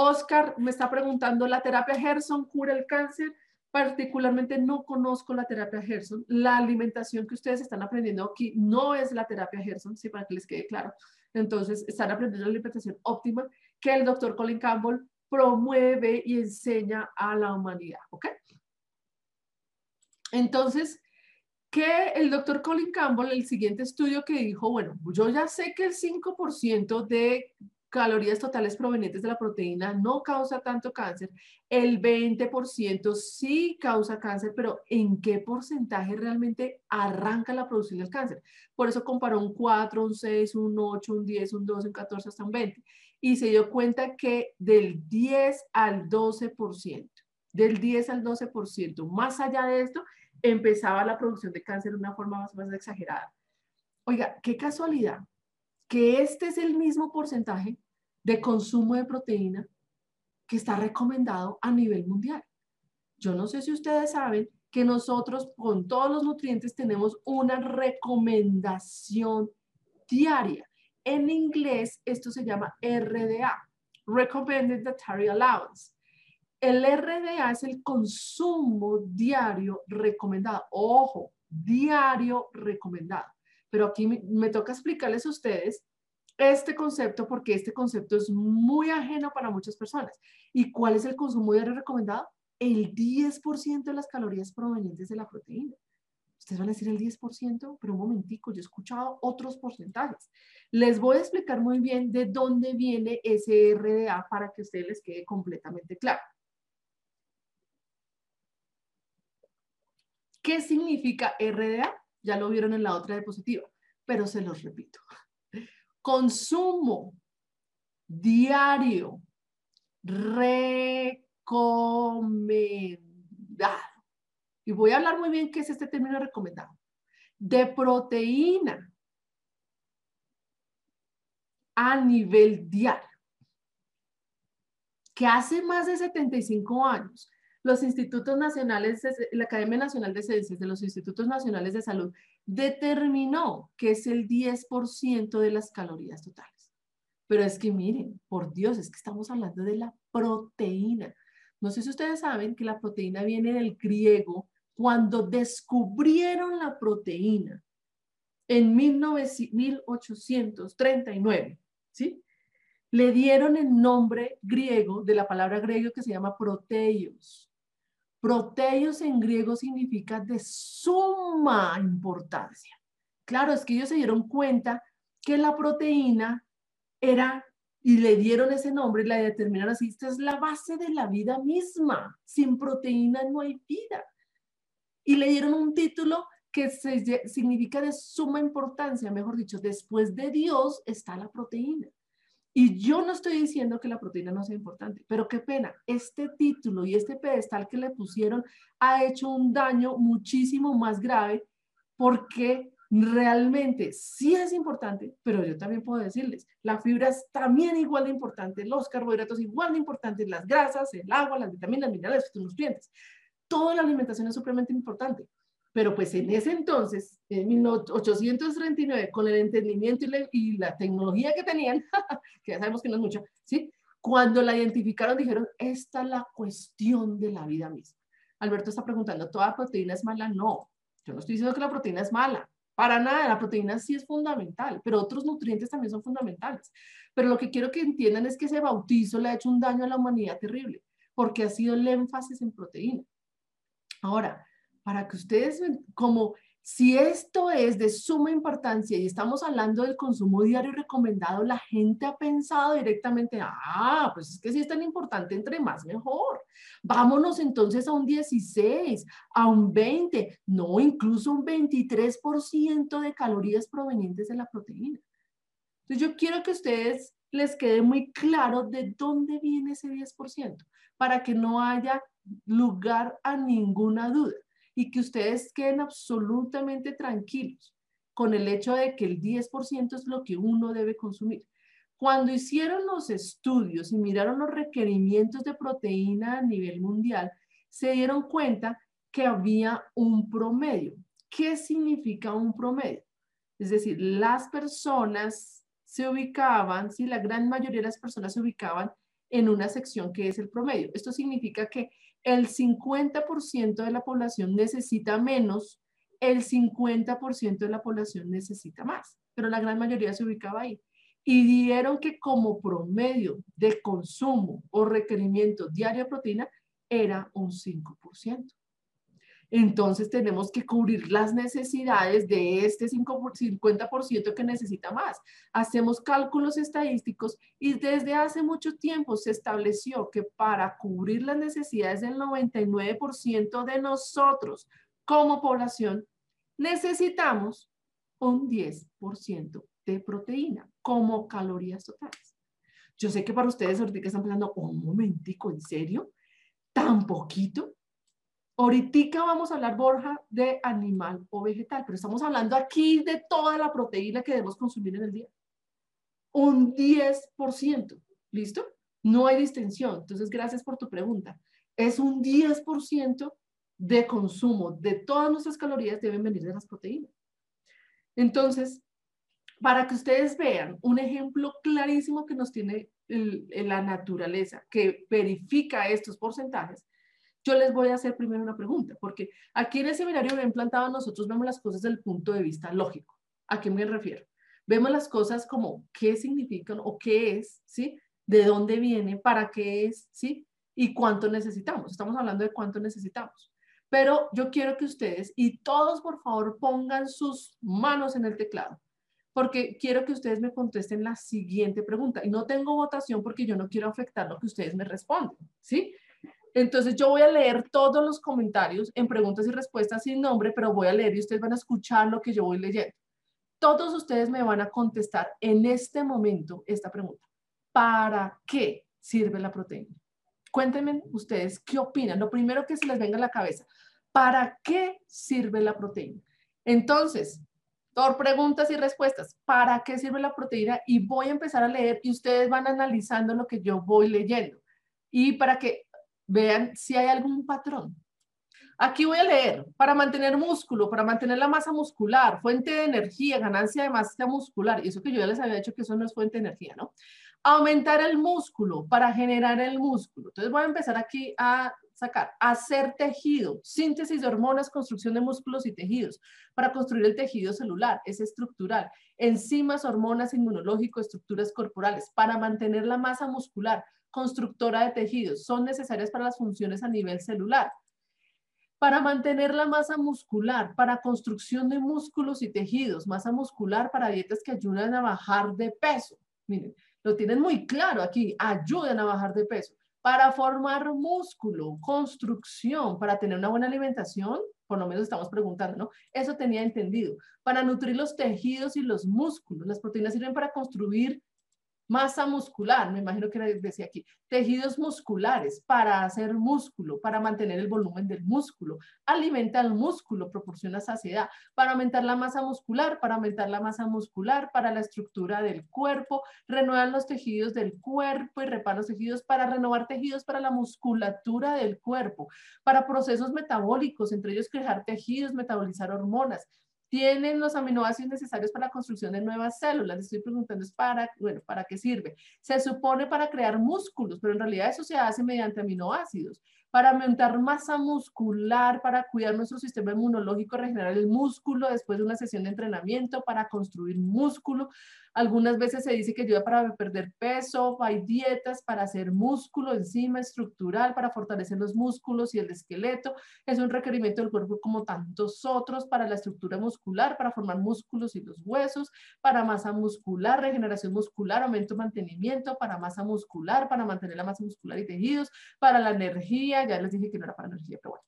Oscar me está preguntando, ¿la terapia Gerson cura el cáncer? Particularmente no conozco la terapia Gerson. La alimentación que ustedes están aprendiendo aquí no es la terapia Gerson, sí, para que les quede claro. Entonces, están aprendiendo la alimentación óptima que el doctor Colin Campbell promueve y enseña a la humanidad, ¿ok? Entonces, que el doctor Colin Campbell, el siguiente estudio que dijo, bueno, yo ya sé que el 5% de calorías totales provenientes de la proteína no causa tanto cáncer, el 20% sí causa cáncer, pero ¿en qué porcentaje realmente arranca la producción del cáncer? Por eso comparó un 4, un 6, un 8, un 10, un 12, un 14, hasta un 20. Y se dio cuenta que del 10 al 12%, del 10 al 12%, más allá de esto, empezaba la producción de cáncer de una forma más, más exagerada. Oiga, qué casualidad que este es el mismo porcentaje de consumo de proteína que está recomendado a nivel mundial. Yo no sé si ustedes saben que nosotros con todos los nutrientes tenemos una recomendación diaria. En inglés esto se llama RDA, Recommended Dietary Allowance. El RDA es el consumo diario recomendado. Ojo, diario recomendado. Pero aquí me, toca explicarles a ustedes este concepto porque este concepto es muy ajeno para muchas personas. ¿Y cuál es el consumo diario recomendado? El 10% de las calorías provenientes de la proteína. Ustedes van a decir el 10%, pero un momentico, yo he escuchado otros porcentajes. Les voy a explicar muy bien de dónde viene ese RDA para que a ustedes les quede completamente claro. ¿Qué significa RDA? Ya lo vieron en la otra diapositiva, pero se los repito. Consumo diario recomendado. Y voy a hablar muy bien qué es este término recomendado. De proteína a nivel diario. Que hace más de 75 años los institutos nacionales, la Academia Nacional de Ciencias de los Institutos Nacionales de Salud determinó que es el 10% de las calorías totales. Pero es que miren, por Dios, es que estamos hablando de la proteína. No sé si ustedes saben que la proteína viene del griego cuando descubrieron la proteína en 1839, ¿sí? Le dieron el nombre griego de la palabra griego que se llama proteios. Proteios en griego significa de suma importancia. Claro, es que ellos se dieron cuenta que la proteína era, y le dieron ese nombre y la determinaron así, esta es la base de la vida misma. Sin proteína no hay vida. Y le dieron un título que significa de suma importancia, mejor dicho, después de Dios está la proteína. Y yo no estoy diciendo que la proteína no sea importante, pero qué pena, este título y este pedestal que le pusieron ha hecho un daño muchísimo más grave porque realmente sí es importante, pero yo también puedo decirles, la fibra es también igual de importante, los carbohidratos igual de importantes, las grasas, el agua, las vitaminas, minerales, los nutrientes. Toda la alimentación es supremamente importante. Pero pues en ese entonces, en 1839, con el entendimiento y la, tecnología que tenían, que ya sabemos que no es mucho, ¿sí? Cuando la identificaron dijeron, esta es la cuestión de la vida misma. Alberto está preguntando, ¿toda proteína es mala? No, yo no estoy diciendo que la proteína es mala. Para nada, la proteína sí es fundamental, pero otros nutrientes también son fundamentales. Pero lo que quiero que entiendan es que ese bautizo le ha hecho un daño a la humanidad terrible, porque ha sido el énfasis en proteína. Ahora, para que ustedes, como Si esto es de suma importancia y estamos hablando del consumo diario recomendado, la gente ha pensado directamente, ah, pues es que si es tan importante, entre más mejor. Vámonos entonces a un 16, a un 20, no, incluso un 23% de calorías provenientes de la proteína. Entonces yo quiero que ustedes les quede muy claro de dónde viene ese 10%, para que no haya lugar a ninguna duda y que ustedes queden absolutamente tranquilos con el hecho de que el 10% es lo que uno debe consumir. Cuando hicieron los estudios y miraron los requerimientos de proteína a nivel mundial, se dieron cuenta que había un promedio. ¿Qué significa un promedio? Es decir, las personas se ubicaban, si la gran mayoría de las personas se ubicaban en una sección que es el promedio. Esto significa que el 50% de la población necesita menos, el 50% de la población necesita más, pero la gran mayoría se ubicaba ahí. Y dieron que como promedio de consumo o requerimiento diario de proteína era un 5% entonces tenemos que cubrir las necesidades de este 50% que necesita más. Hacemos cálculos estadísticos y desde hace mucho tiempo se estableció que para cubrir las necesidades del 99% de nosotros como población, necesitamos un 10% de proteína como calorías totales. Yo sé que para ustedes ahorita están pensando, un momentico, ¿en serio? ¿Tan poquito? Ahorita vamos a hablar, Borja, de animal o vegetal, pero estamos hablando aquí de toda la proteína que debemos consumir en el día. Un 10%, ¿listo? No hay distinción. Entonces, gracias por tu pregunta. Es un 10% de consumo de todas nuestras calorías deben venir de las proteínas. Entonces, para que ustedes vean un ejemplo clarísimo que nos tiene la naturaleza, que verifica estos porcentajes, yo les voy a hacer primero una pregunta, porque aquí en el seminario bien plantado nosotros vemos las cosas desde el punto de vista lógico. ¿A qué me refiero? Vemos las cosas como qué significan o qué es, ¿sí? ¿De dónde viene? ¿Para qué es? ¿Sí? Y cuánto necesitamos. Estamos hablando de cuánto necesitamos. Pero yo quiero que ustedes y todos, por favor, pongan sus manos en el teclado, porque quiero que ustedes me contesten la siguiente pregunta. Y no tengo votación porque yo no quiero afectar lo que ustedes me responden, ¿sí? Entonces yo voy a leer todos los comentarios en preguntas y respuestas sin nombre, pero voy a leer y ustedes van a escuchar lo que yo voy leyendo. Todos ustedes me van a contestar en este momento esta pregunta. ¿Para qué sirve la proteína? Cuéntenme ustedes qué opinan. Lo primero que se les venga a la cabeza. ¿Para qué sirve la proteína? Entonces, por preguntas y respuestas, ¿para qué sirve la proteína? Y voy a empezar a leer y ustedes van analizando lo que yo voy leyendo. Y para que Vean si hay algún patrón. Aquí voy a leer, para mantener músculo, para mantener la masa muscular, fuente de energía, ganancia de masa muscular, y eso que yo ya les había dicho que eso no es fuente de energía, ¿no? Aumentar el músculo para generar el músculo. Entonces voy a empezar aquí a sacar, hacer tejido, síntesis de hormonas, construcción de músculos y tejidos, para construir el tejido celular, es estructural, enzimas, hormonas, inmunológico, estructuras corporales, para mantener la masa muscular, constructora de tejidos, son necesarias para las funciones a nivel celular. Para mantener la masa muscular, para construcción de músculos y tejidos, masa muscular para dietas que ayudan a bajar de peso. Miren, lo tienen muy claro aquí, ayudan a bajar de peso. Para formar músculo, construcción, para tener una buena alimentación, por lo menos estamos preguntando, ¿no? Eso tenía entendido. Para nutrir los tejidos y los músculos. Las proteínas sirven para construir Masa muscular, me imagino que decía aquí. Tejidos musculares para hacer músculo, para mantener el volumen del músculo. Alimenta el músculo, proporciona saciedad. Para aumentar la masa muscular, para aumentar la masa muscular, para la estructura del cuerpo. Renuevan los tejidos del cuerpo y repara los tejidos para renovar tejidos para la musculatura del cuerpo. Para procesos metabólicos, entre ellos crear tejidos, metabolizar hormonas tienen los aminoácidos necesarios para la construcción de nuevas células. Les estoy preguntando es para, bueno, ¿para qué sirve? Se supone para crear músculos, pero en realidad eso se hace mediante aminoácidos. Para aumentar masa muscular, para cuidar nuestro sistema inmunológico, regenerar el músculo después de una sesión de entrenamiento, para construir músculo. Algunas veces se dice que ayuda para perder peso, hay dietas para hacer músculo, enzima estructural, para fortalecer los músculos y el esqueleto. Es un requerimiento del cuerpo como tantos otros para la estructura muscular, para formar músculos y los huesos, para masa muscular, regeneración muscular, aumento, mantenimiento, para masa muscular, para mantener la masa muscular y tejidos, para la energía, ya les dije que no era para energía, pero bueno,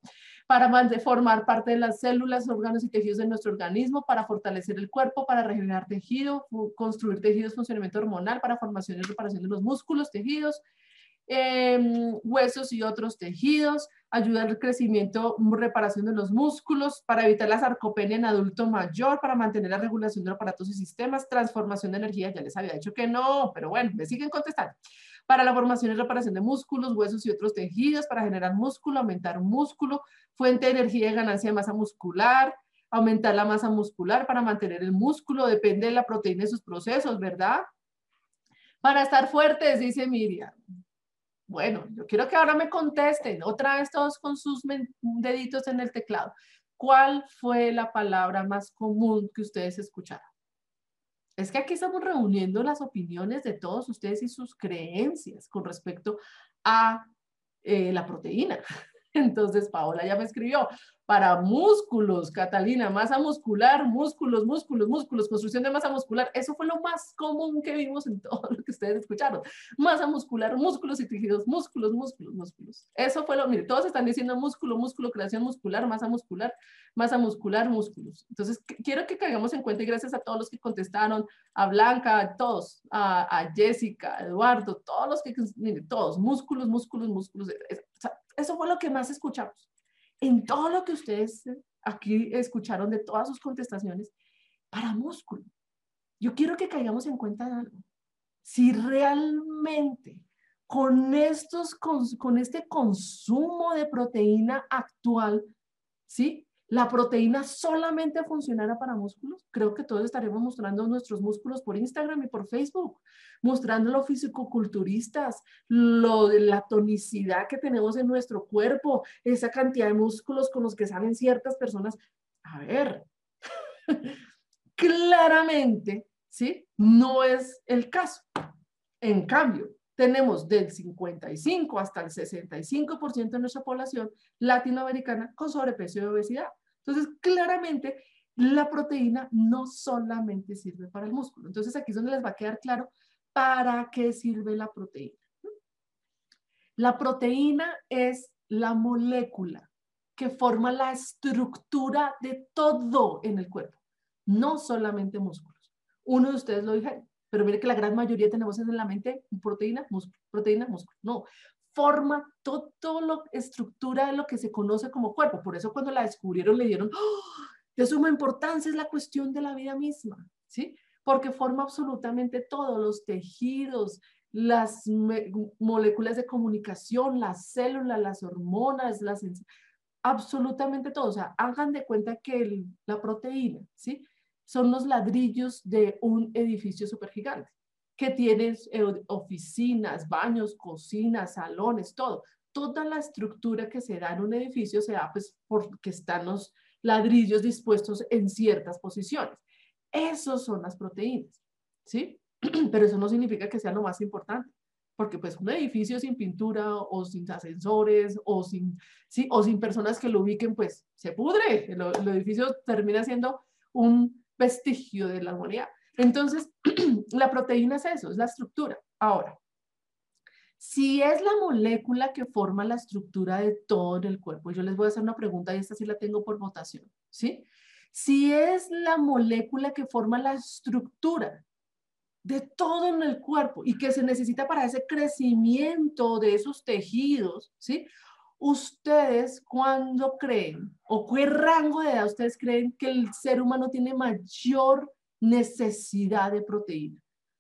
para formar parte de las células, órganos y tejidos de nuestro organismo, para fortalecer el cuerpo, para regenerar tejido, construir tejidos, funcionamiento hormonal, para formación y reparación de los músculos, tejidos, em, huesos y otros tejidos, ayuda al crecimiento, reparación de los músculos, para evitar la sarcopenia en adulto mayor, para mantener la regulación de aparatos y sistemas, transformación de energía, ya les había dicho que no, pero bueno, me siguen contestando para la formación y reparación de músculos, huesos y otros tejidos, para generar músculo, aumentar músculo, fuente de energía y ganancia de masa muscular, aumentar la masa muscular para mantener el músculo, depende de la proteína y sus procesos, ¿verdad? Para estar fuertes, dice Miriam. Bueno, yo quiero que ahora me contesten, otra vez todos con sus deditos en el teclado. ¿Cuál fue la palabra más común que ustedes escucharon? Es que aquí estamos reuniendo las opiniones de todos ustedes y sus creencias con respecto a eh, la proteína. Entonces, Paola ya me escribió, para músculos, Catalina, masa muscular, músculos, músculos, músculos, construcción de masa muscular. Eso fue lo más común que vimos en todo lo que ustedes escucharon. Masa muscular, músculos y tejidos, músculos, músculos, músculos. Eso fue lo, mire, todos están diciendo músculo, músculo, creación muscular, masa muscular, masa muscular, músculos. Entonces, quiero que caigamos en cuenta y gracias a todos los que contestaron, a Blanca, a todos, a, Jessica, a Eduardo, todos los que, mire, todos, músculos, músculos, músculos. Eso fue lo que más escuchamos en todo lo que ustedes aquí escucharon de todas sus contestaciones, para músculo. Yo quiero que caigamos en cuenta de algo. Si realmente con, estos, con, con este consumo de proteína actual, ¿sí? La proteína solamente funcionara para músculos, creo que todos estaremos mostrando nuestros músculos por Instagram y por Facebook, mostrando los fisicoculturistas, lo de la tonicidad que tenemos en nuestro cuerpo, esa cantidad de músculos con los que salen ciertas personas. A ver, claramente, ¿sí? No es el caso. En cambio, tenemos del 55 hasta el 65% de nuestra población latinoamericana con sobrepeso y obesidad. Entonces, claramente, la proteína no solamente sirve para el músculo. Entonces, aquí es donde les va a quedar claro para qué sirve la proteína. La proteína es la molécula que forma la estructura de todo en el cuerpo, no solamente músculos. Uno de ustedes lo dijeron, pero mire que la gran mayoría tenemos en la mente proteína, músculo, proteína, músculo. No, forma toda la estructura de lo que se conoce como cuerpo. Por eso cuando la descubrieron le dieron, ¡oh! de suma importancia es la cuestión de la vida misma, ¿sí? Porque forma absolutamente todos los tejidos, las moléculas de comunicación, las células, las hormonas, las absolutamente todo. O sea, hagan de cuenta que la proteína, ¿sí? Son los ladrillos de un edificio supergigante que tienes eh, oficinas, baños, cocinas, salones, todo. Toda la estructura que se da en un edificio se da pues porque están los ladrillos dispuestos en ciertas posiciones. Esos son las proteínas, ¿sí? Pero eso no significa que sea lo más importante, porque pues un edificio sin pintura o sin ascensores o sin, ¿sí? o sin personas que lo ubiquen, pues se pudre. El, el edificio termina siendo un vestigio de la humanidad. Entonces, la proteína es eso, es la estructura. Ahora, si es la molécula que forma la estructura de todo en el cuerpo, yo les voy a hacer una pregunta y esta sí la tengo por votación, ¿sí? Si es la molécula que forma la estructura de todo en el cuerpo y que se necesita para ese crecimiento de esos tejidos, ¿sí? ¿Ustedes cuándo creen o qué rango de edad ustedes creen que el ser humano tiene mayor necesidad de proteína.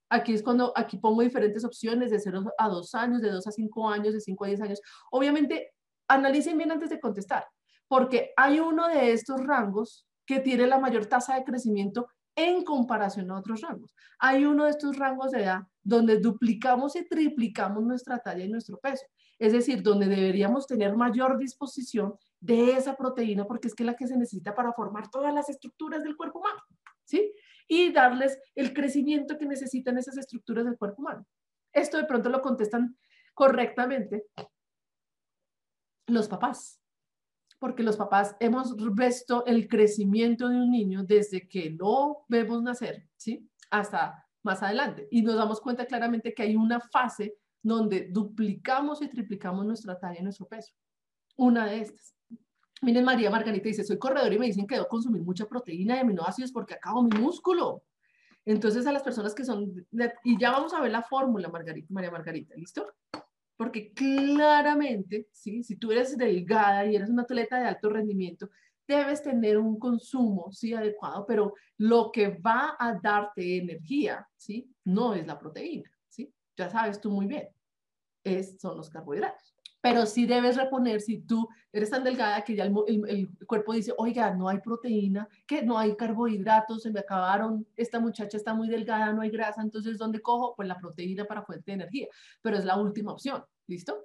Aquí es cuando, aquí pongo diferentes opciones de 0 a 2 años, de 2 a 5 años, de 5 a 10 años. Obviamente, analicen bien antes de contestar, porque hay uno de estos rangos que tiene la mayor tasa de crecimiento en comparación a otros rangos. Hay uno de estos rangos de edad donde duplicamos y triplicamos nuestra talla y nuestro peso. es decir, donde deberíamos tener mayor disposición de esa proteína, porque es que es la que se necesita para formar todas las estructuras del cuerpo humano, Y darles el crecimiento que necesitan esas estructuras del cuerpo humano. Esto de pronto lo contestan correctamente los papás, porque los papás hemos visto el crecimiento de un niño desde que lo vemos nacer, ¿sí? Hasta más adelante. Y nos damos cuenta claramente que hay una fase donde duplicamos y triplicamos nuestra talla y nuestro peso. Una de estas. Miren, María Margarita dice, soy corredor y me dicen que debo consumir mucha proteína y aminoácidos porque acabo mi músculo. Entonces, a las personas que son, y ya vamos a ver la fórmula, Margarita, María Margarita, ¿listo? Porque claramente, ¿sí? si tú eres delgada y eres una atleta de alto rendimiento, debes tener un consumo, ¿sí? Adecuado, pero lo que va a darte energía, ¿sí? No es la proteína, ¿sí? Ya sabes tú muy bien, es, son los carbohidratos pero sí debes reponer si tú eres tan delgada que ya el, cuerpo dice, oiga, no hay proteína, que no hay carbohidratos, se me acabaron, esta muchacha está muy delgada, no hay grasa, entonces ¿dónde cojo? Pues la proteína para fuente de energía, pero es la última opción, ¿listo?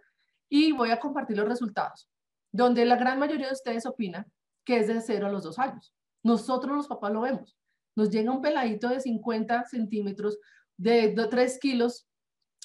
Y voy a compartir los resultados, donde la gran mayoría de ustedes opina que es de 0 a los 2 años. Nosotros los papás lo vemos. Nos llega un peladito de 50 centímetros, de, de 3 kilos,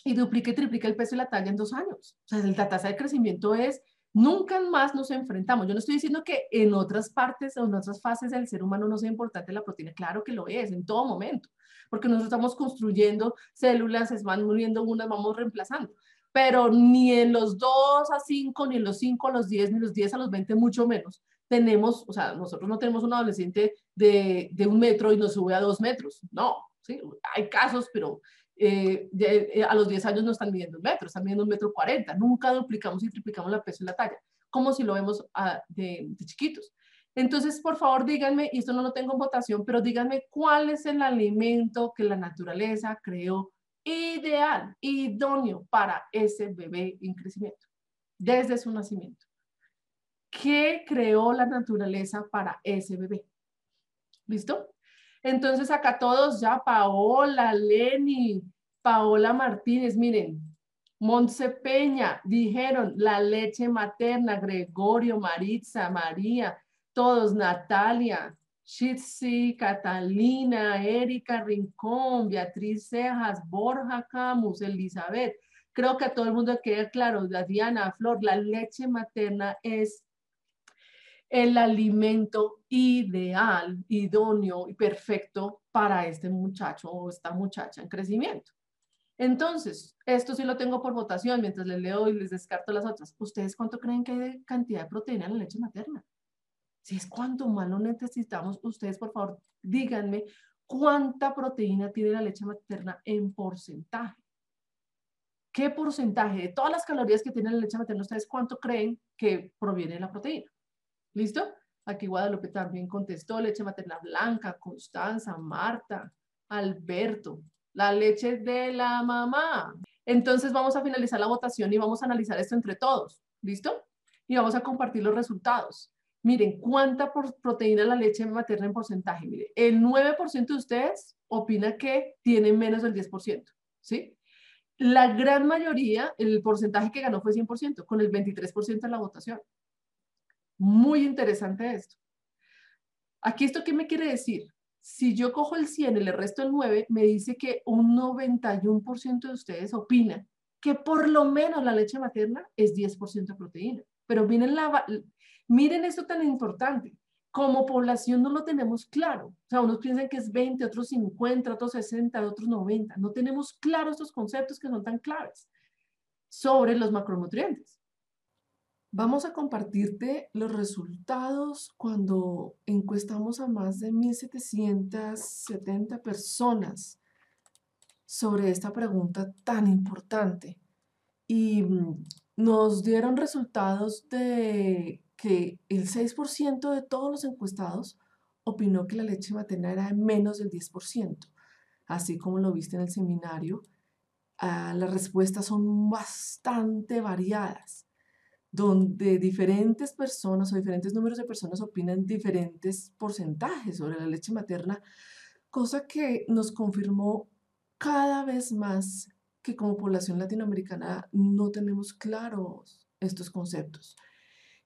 y duplique, triplique el peso y la talla en dos años. O sea, la tasa de crecimiento es, nunca más nos enfrentamos. Yo no estoy diciendo que en otras partes o en otras fases del ser humano no sea importante la proteína, claro que lo es, en todo momento, porque nosotros estamos construyendo células, se van muriendo unas, vamos reemplazando. Pero ni en los 2 a 5, ni en los 5 a los 10, ni los 10 a los 20, mucho menos. Tenemos, o sea, nosotros no tenemos un adolescente de, de un metro y nos sube a dos metros. No, ¿sí? Hay casos, pero eh, eh, a los 10 años no están midiendo un metro, están midiendo un metro 40. Nunca duplicamos y triplicamos la peso y la talla, como si lo vemos ah, de, chiquitos. Entonces, por favor, díganme, y esto no lo tengo en votación, pero díganme cuál es el alimento que la naturaleza creó ideal, idóneo para ese bebé en crecimiento, desde su nacimiento. ¿Qué creó la naturaleza para ese bebé? ¿Listo? Entonces acá todos ya, Paola, Leni, Paola Martínez, miren, Montse Peña, dijeron la leche materna, Gregorio, Maritza, María, todos, Natalia, Shitsi, Catalina, Erika Rincón, Beatriz Cejas, Borja Camus, Elizabeth. Creo que a todo el mundo queda claro, Diana, Flor, la leche materna es el alimento ideal, idóneo y perfecto para este muchacho o esta muchacha en crecimiento. Entonces, esto sí lo tengo por votación mientras les leo y les descarto las otras. ¿Ustedes cuánto creen que hay de cantidad de proteína en la leche materna? Si es cuánto más lo necesitamos, ustedes por favor díganme cuánta proteína tiene la leche materna en porcentaje. ¿Qué porcentaje de todas las calorías que tiene la leche materna, ustedes cuánto creen que proviene de la proteína? ¿Listo? Aquí Guadalupe también contestó, leche materna blanca, Constanza, Marta, Alberto, la leche de la mamá. Entonces vamos a finalizar la votación y vamos a analizar esto entre todos. ¿Listo? Y vamos a compartir los resultados. Miren, ¿cuánta proteína la leche materna en porcentaje? Miren, el 9% de ustedes opina que tiene menos del 10%, ¿sí? La gran mayoría, el porcentaje que ganó fue 100%, con el 23% de la votación. Muy interesante esto. Aquí esto qué me quiere decir? Si yo cojo el 100 y le resto el 9, me dice que un 91% de ustedes opina que por lo menos la leche materna es 10% proteína. Pero miren, la, miren esto tan importante. Como población no lo tenemos claro. O sea, unos piensan que es 20, otros 50, otros 60, otros 90. No tenemos claro estos conceptos que son tan claves sobre los macronutrientes. Vamos a compartirte los resultados cuando encuestamos a más de 1.770 personas sobre esta pregunta tan importante. Y mm, nos dieron resultados de que el 6% de todos los encuestados opinó que la leche materna era de menos del 10%. Así como lo viste en el seminario, ah, las respuestas son bastante variadas donde diferentes personas o diferentes números de personas opinan diferentes porcentajes sobre la leche materna, cosa que nos confirmó cada vez más que como población latinoamericana no tenemos claros estos conceptos.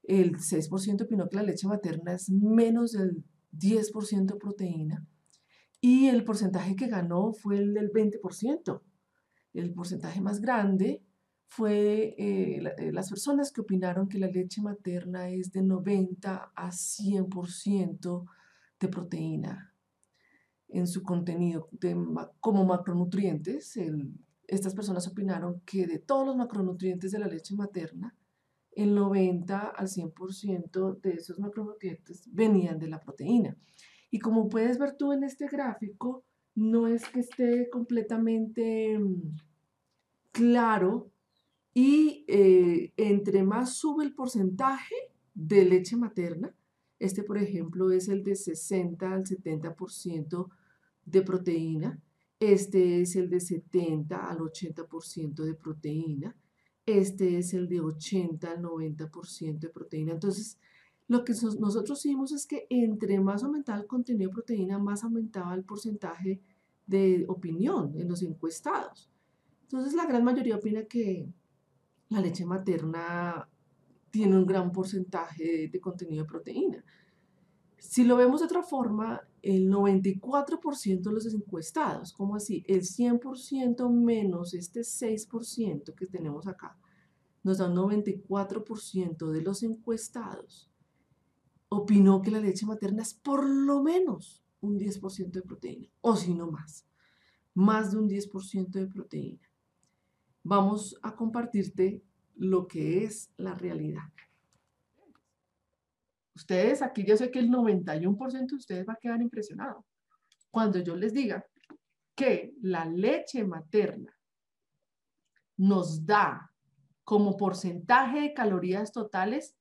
El 6% opinó que la leche materna es menos del 10% proteína y el porcentaje que ganó fue el del 20%. El porcentaje más grande fue eh, eh, las personas que opinaron que la leche materna es de 90 a 100% de proteína en su contenido de, como macronutrientes. estas personas opinaron que de todos los macronutrientes de la leche materna, el 90 al 100% de esos macronutrientes venían de la proteína. Y como puedes ver tú en este gráfico, no es que esté completamente mm, claro y eh, entre más sube el porcentaje de leche materna, este por ejemplo es el de 60 al 70% de proteína, este es el de 70 al 80% de proteína, este es el de 80 al 90% de proteína. Entonces, lo que nosotros hicimos es que entre más aumentaba el contenido de proteína, más aumentaba el porcentaje de opinión en los encuestados. Entonces, la gran mayoría opina que la leche materna tiene un gran porcentaje de contenido de proteína. Si lo vemos de otra forma, el 94% de los encuestados, ¿cómo así? El 100% menos este 6% que tenemos acá, nos da un 94% de los encuestados opinó que la leche materna es por lo menos un 10% de proteína, o si no más, más de un 10% de proteína. Vamos a compartirte lo que es la realidad. Ustedes, aquí yo sé que el 91% de ustedes va a quedar impresionado. Cuando yo les diga que la leche materna nos da como porcentaje de calorías totales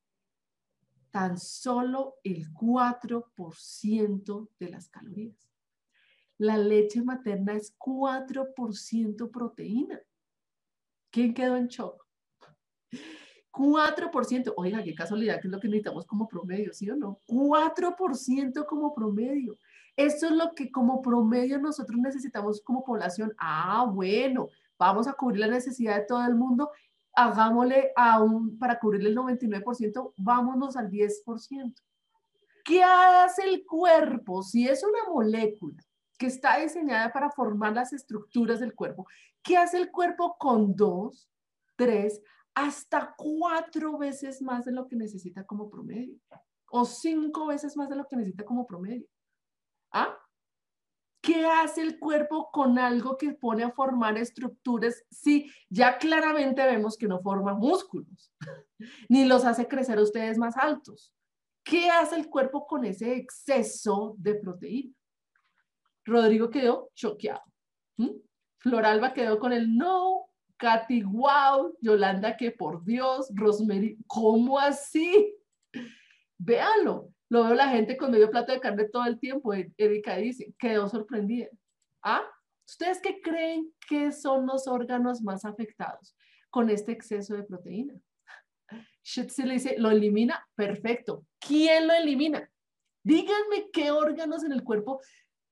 tan solo el 4% de las calorías. La leche materna es 4% proteína. ¿Quién quedó en shock? 4%, oiga, qué casualidad, que es lo que necesitamos como promedio, ¿sí o no? 4% como promedio. Esto es lo que como promedio nosotros necesitamos como población. Ah, bueno, vamos a cubrir la necesidad de todo el mundo, hagámosle a un, para cubrir el 99%, vámonos al 10%. ¿Qué hace el cuerpo si es una molécula que está diseñada para formar las estructuras del cuerpo? ¿Qué hace el cuerpo con dos, tres, hasta cuatro veces más de lo que necesita como promedio, o cinco veces más de lo que necesita como promedio. ¿Ah? ¿Qué hace el cuerpo con algo que pone a formar estructuras si ya claramente vemos que no forma músculos, ni los hace crecer ustedes más altos? ¿Qué hace el cuerpo con ese exceso de proteína? Rodrigo quedó choqueado. Floralba quedó con el no, Katy, wow, Yolanda, que por Dios, Rosemary, ¿cómo así? Véanlo, lo veo la gente con medio plato de carne todo el tiempo. E-, Erika dice, quedó sorprendida. ¿Ah? ¿Ustedes qué creen que son los órganos más afectados con este exceso de proteína? se le dice, ¿lo elimina? Perfecto. ¿Quién lo elimina? Díganme qué órganos en el cuerpo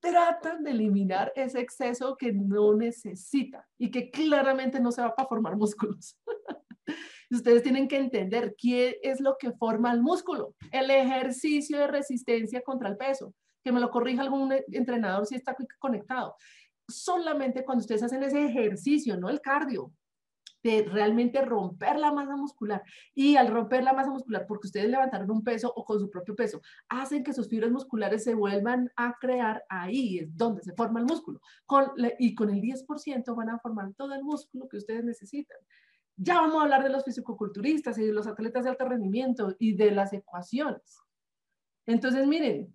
tratan de eliminar ese exceso que no necesita y que claramente no se va para formar músculos. Ustedes tienen que entender qué es lo que forma el músculo. El ejercicio de resistencia contra el peso. Que me lo corrija algún entrenador si está conectado. Solamente cuando ustedes hacen ese ejercicio, no el cardio, de realmente romper la masa muscular. Y al romper la masa muscular, porque ustedes levantaron un peso o con su propio peso, hacen que sus fibras musculares se vuelvan a crear ahí, es donde se forma el músculo. Con, y con el 10% van a formar todo el músculo que ustedes necesitan. Ya vamos a hablar de los fisicoculturistas y de los atletas de alto rendimiento y de las ecuaciones. Entonces, miren,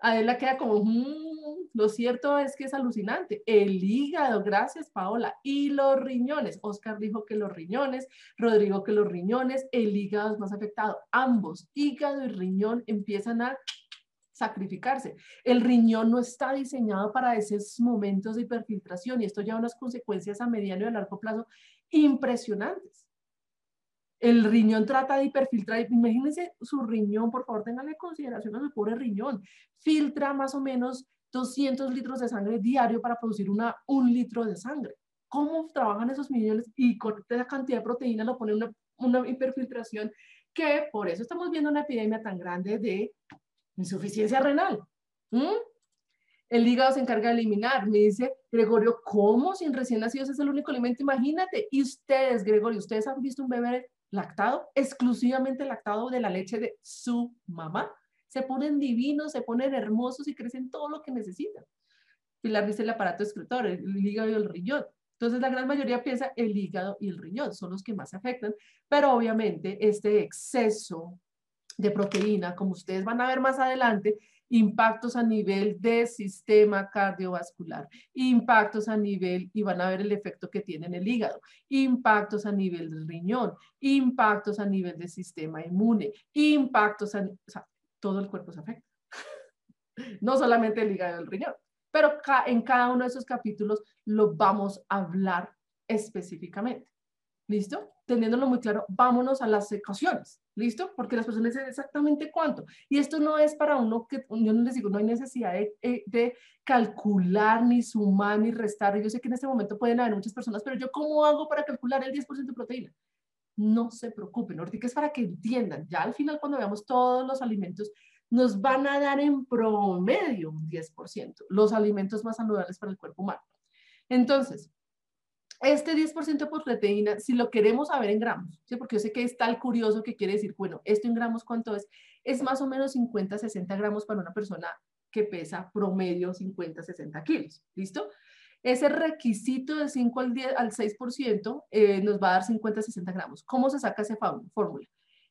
Adela queda como, mm, lo cierto es que es alucinante. El hígado, gracias Paola. Y los riñones. Oscar dijo que los riñones, Rodrigo que los riñones, el hígado es más afectado. Ambos, hígado y riñón, empiezan a sacrificarse. El riñón no está diseñado para esos momentos de hiperfiltración y esto lleva unas consecuencias a mediano y a largo plazo impresionantes. El riñón trata de hiperfiltrar. Imagínense su riñón, por favor, tenganle consideración a su pobre riñón. Filtra más o menos 200 litros de sangre diario para producir una, un litro de sangre. cómo trabajan esos millones y con esa cantidad de proteína lo pone una, una hiperfiltración que por eso estamos viendo una epidemia tan grande de insuficiencia renal. El hígado se encarga de eliminar. Me dice Gregorio, ¿cómo sin recién nacidos es el único alimento? Imagínate. Y ustedes, Gregorio, ¿ustedes han visto un bebé lactado? Exclusivamente lactado de la leche de su mamá. Se ponen divinos, se ponen hermosos y crecen todo lo que necesitan. Pilar dice el aparato excretor, el hígado y el riñón. Entonces la gran mayoría piensa el hígado y el riñón son los que más afectan, pero obviamente este exceso de proteína, como ustedes van a ver más adelante, impactos a nivel de sistema cardiovascular, impactos a nivel, y van a ver el efecto que tiene en el hígado, impactos a nivel del riñón, impactos a nivel del sistema inmune, impactos a, o sea, todo el cuerpo se afecta. No solamente el hígado y el riñón pero en cada uno de esos capítulos lo vamos a hablar específicamente. ¿Listo? Teniéndolo muy claro, vámonos a las ecuaciones. ¿Listo? Porque las personas dicen exactamente cuánto. Y esto no es para uno que, yo no les digo, no hay necesidad de, eh, de, calcular, ni sumar, ni restar. Yo sé que en este momento pueden haber muchas personas, pero yo ¿cómo hago para calcular el 10% de proteína? No se preocupen, ahorita es para que entiendan. Ya al final, cuando veamos todos los alimentos, nos van a dar en promedio un 10%, los alimentos más saludables para el cuerpo humano. Entonces, este 10% de proteína, si lo queremos saber en gramos, ¿sí? porque yo sé que es tal curioso que quiere decir, bueno, esto en gramos, ¿cuánto es? Es más o menos 50, 60 gramos para una persona que pesa promedio 50, 60 kilos, ¿listo? Ese requisito de 5 al, 10, al 6% eh, nos va a dar 50, 60 gramos. ¿Cómo se saca esa fórmula?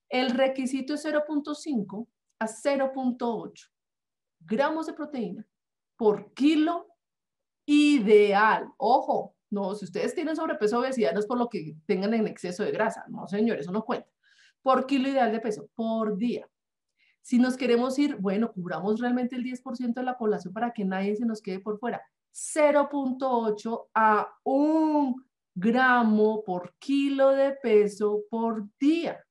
El requisito es 0.5 a 0.8 gramos de proteína por kilo ideal. Ojo, no, si ustedes tienen sobrepeso o obesidad no es por lo que tengan en exceso de grasa. No, señores, eso no cuenta. Por kilo ideal de peso, por día. Si nos queremos ir, bueno, cubramos realmente el 10% de la población para que nadie se nos quede por fuera. 0.8 a 1 gramo por kilo de peso por día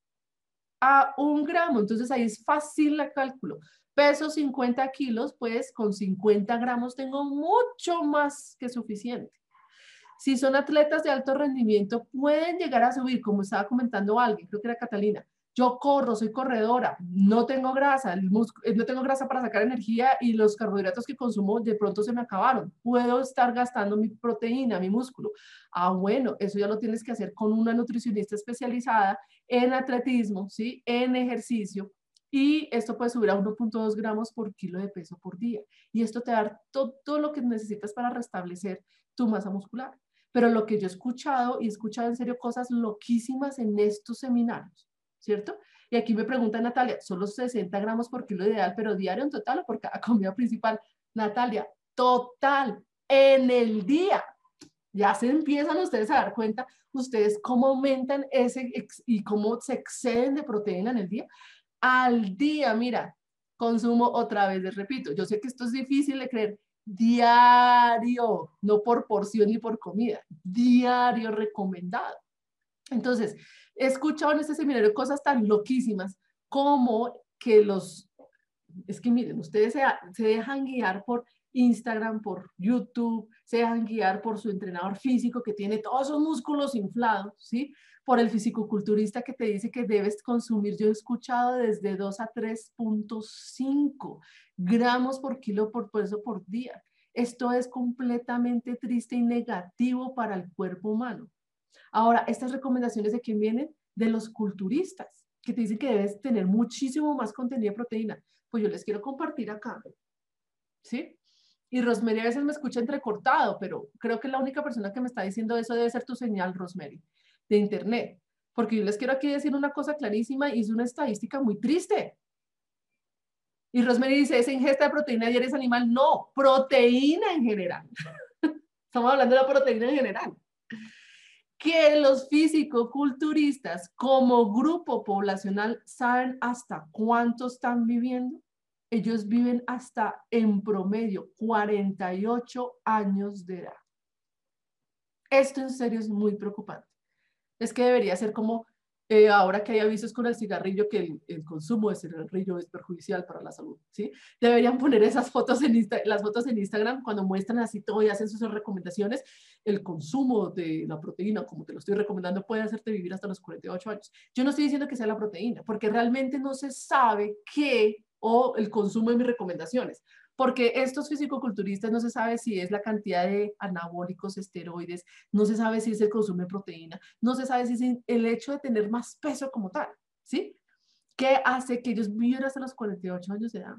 a un gramo. Entonces ahí es fácil el cálculo. Peso 50 kilos, pues con 50 gramos tengo mucho más que suficiente. Si son atletas de alto rendimiento, pueden llegar a subir, como estaba comentando alguien, creo que era Catalina, yo corro, soy corredora, no tengo grasa, eh, no tengo grasa para sacar energía y los carbohidratos que consumo de pronto se me acabaron. Puedo estar gastando mi proteína, mi músculo. Ah, bueno, eso ya lo tienes que hacer con una nutricionista especializada en atletismo, ¿sí? En ejercicio. Y esto puede subir a 1.2 gramos por kilo de peso por día. Y esto te da todo, todo lo que necesitas para restablecer tu masa muscular. Pero lo que yo he escuchado, y he escuchado en serio cosas loquísimas en estos seminarios, ¿cierto? Y aquí me pregunta Natalia, solo 60 gramos por kilo ideal, pero diario en total o por cada comida principal. Natalia, total, en el día. Ya se empiezan ustedes a dar cuenta, ustedes cómo aumentan ese y cómo se exceden de proteína en el día. Al día, mira, consumo otra vez, les repito, yo sé que esto es difícil de creer, diario, no por porción ni por comida, diario recomendado. Entonces, he escuchado en este seminario cosas tan loquísimas como que los, es que miren, ustedes se, se dejan guiar por Instagram, por YouTube, se dejan guiar por su entrenador físico que tiene todos esos músculos inflados, ¿sí? Por el fisicoculturista que te dice que debes consumir, yo he escuchado desde 2 a 3.5 gramos por kilo por peso por día. Esto es completamente triste y negativo para el cuerpo humano. Ahora, estas recomendaciones de quién vienen? De los culturistas, que te dicen que debes tener muchísimo más contenido de proteína. Pues yo les quiero compartir acá. ¿Sí? Y Rosemary a veces me escucha entrecortado, pero creo que la única persona que me está diciendo eso debe ser tu señal, Rosemary, de internet. Porque yo les quiero aquí decir una cosa clarísima y es una estadística muy triste. Y Rosemary dice, ¿es ingesta de proteína diaria es animal? No, proteína en general. Estamos hablando de la proteína en general que los físico-culturistas como grupo poblacional saben hasta cuánto están viviendo. Ellos viven hasta en promedio 48 años de edad. Esto en serio es muy preocupante. Es que debería ser como Eh, ahora que hay avisos con el cigarrillo que el, consumo de cigarrillo es perjudicial para la salud, ¿sí? Deberían poner esas fotos en las fotos en Instagram cuando muestran así todo y hacen sus recomendaciones. El consumo de la proteína, como te lo estoy recomendando, puede hacerte vivir hasta los 48 años. Yo no estoy diciendo que sea la proteína, porque realmente no se sabe qué o el consumo de mis recomendaciones porque estos fisicoculturistas no se sabe si es la cantidad de anabólicos, esteroides, no se sabe si consumo de proteína, no se sabe si es el hecho de tener más peso como tal, ¿sí? ¿Qué hace que ellos vivan hasta los 48 años de edad?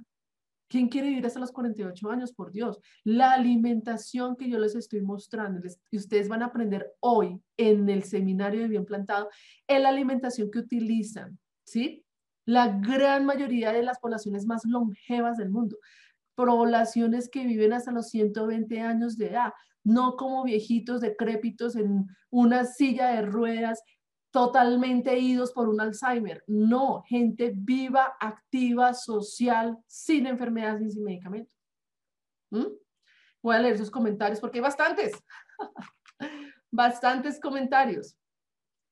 ¿Quién quiere vivir hasta los 48 años? Por Dios. La alimentación que yo les estoy mostrando y ustedes van a aprender hoy en el seminario de Bien Plantado es la alimentación que utilizan, ¿sí? La gran mayoría de las poblaciones más longevas del mundo poblaciones que viven hasta los 120 años de edad, no como viejitos decrépitos en una silla de ruedas totalmente idos por un Alzheimer. No, gente viva, activa, social, sin enfermedades y sin medicamentos. ¿Mm? Voy a leer sus comentarios porque hay bastantes. bastantes comentarios.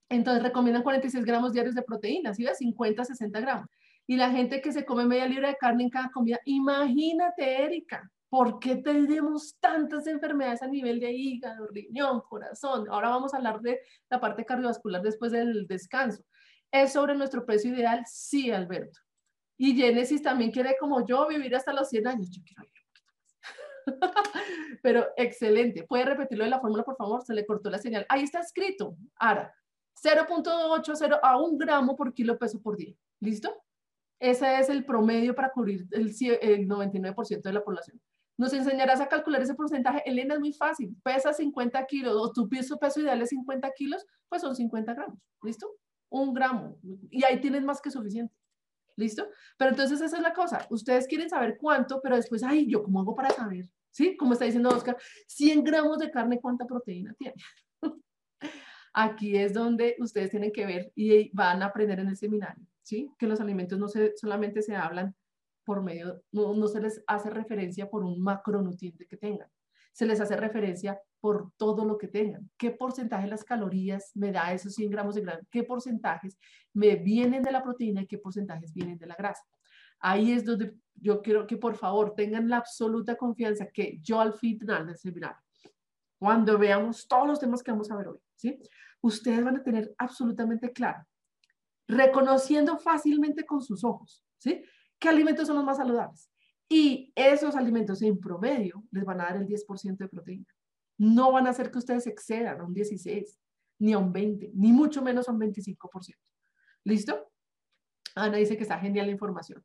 Entonces recomiendan 46 gramos diarios de proteínas, ¿sí? 50, 60 gramos y la gente que se come media libra de carne en cada comida. Imagínate, Erika, ¿por qué tenemos tantas enfermedades a nivel de hígado, riñón, corazón? Ahora vamos a hablar de la parte cardiovascular después del descanso. ¿Es sobre nuestro peso ideal? Sí, Alberto. Y Genesis también quiere, como yo, vivir hasta los 100 años. Yo quiero vivir. Pero excelente. ¿Puede repetirlo de la fórmula, por favor? Se le cortó la señal. Ahí está escrito. Ahora, 0.80 a 1 gramo por kilo peso por día. ¿Listo? Ese es el promedio para cubrir el, 99% de la población. Nos enseñarás a calcular ese porcentaje. Elena, es muy fácil. Pesa 50 kilos o tu peso, peso ideal es 50 kilos, pues son 50 gramos. ¿Listo? Un gramo. Y ahí tienes más que suficiente. ¿Listo? Pero entonces esa es la cosa. Ustedes quieren saber cuánto, pero después, ay, ¿yo cómo hago para saber? ¿Sí? Como está diciendo Oscar, 100 gramos de carne, ¿cuánta proteína tiene? Aquí es donde ustedes tienen que ver y van a aprender en el seminario. ¿Sí? Que los alimentos no se, solamente se hablan por medio, no, se les hace referencia por un macronutriente que tengan, se les hace referencia por todo lo que tengan. ¿Qué porcentaje de las calorías me da esos 100 gramos de grasa? ¿Qué porcentajes me vienen de la proteína y qué porcentajes vienen de la grasa? Ahí es donde yo quiero que por favor tengan la absoluta confianza que yo al final del seminario, cuando veamos todos los temas que vamos a ver hoy, ¿sí? Ustedes van a tener absolutamente claro reconociendo fácilmente con sus ojos, ¿sí? ¿Qué alimentos son los más saludables? Y esos alimentos en promedio les van a dar el 10% de proteína. No van a hacer que ustedes excedan a un 16, ni a un 20, ni mucho menos a un 25%. ¿Listo? Ana dice que está genial la información.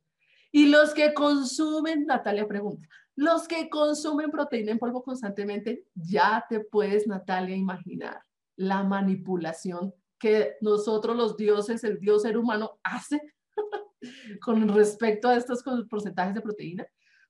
Y los que consumen, Natalia pregunta, los que consumen proteína en polvo constantemente, ya te puedes, Natalia, imaginar la manipulación que nosotros los dioses, el dios ser humano, hace con respecto a estos porcentajes de proteína.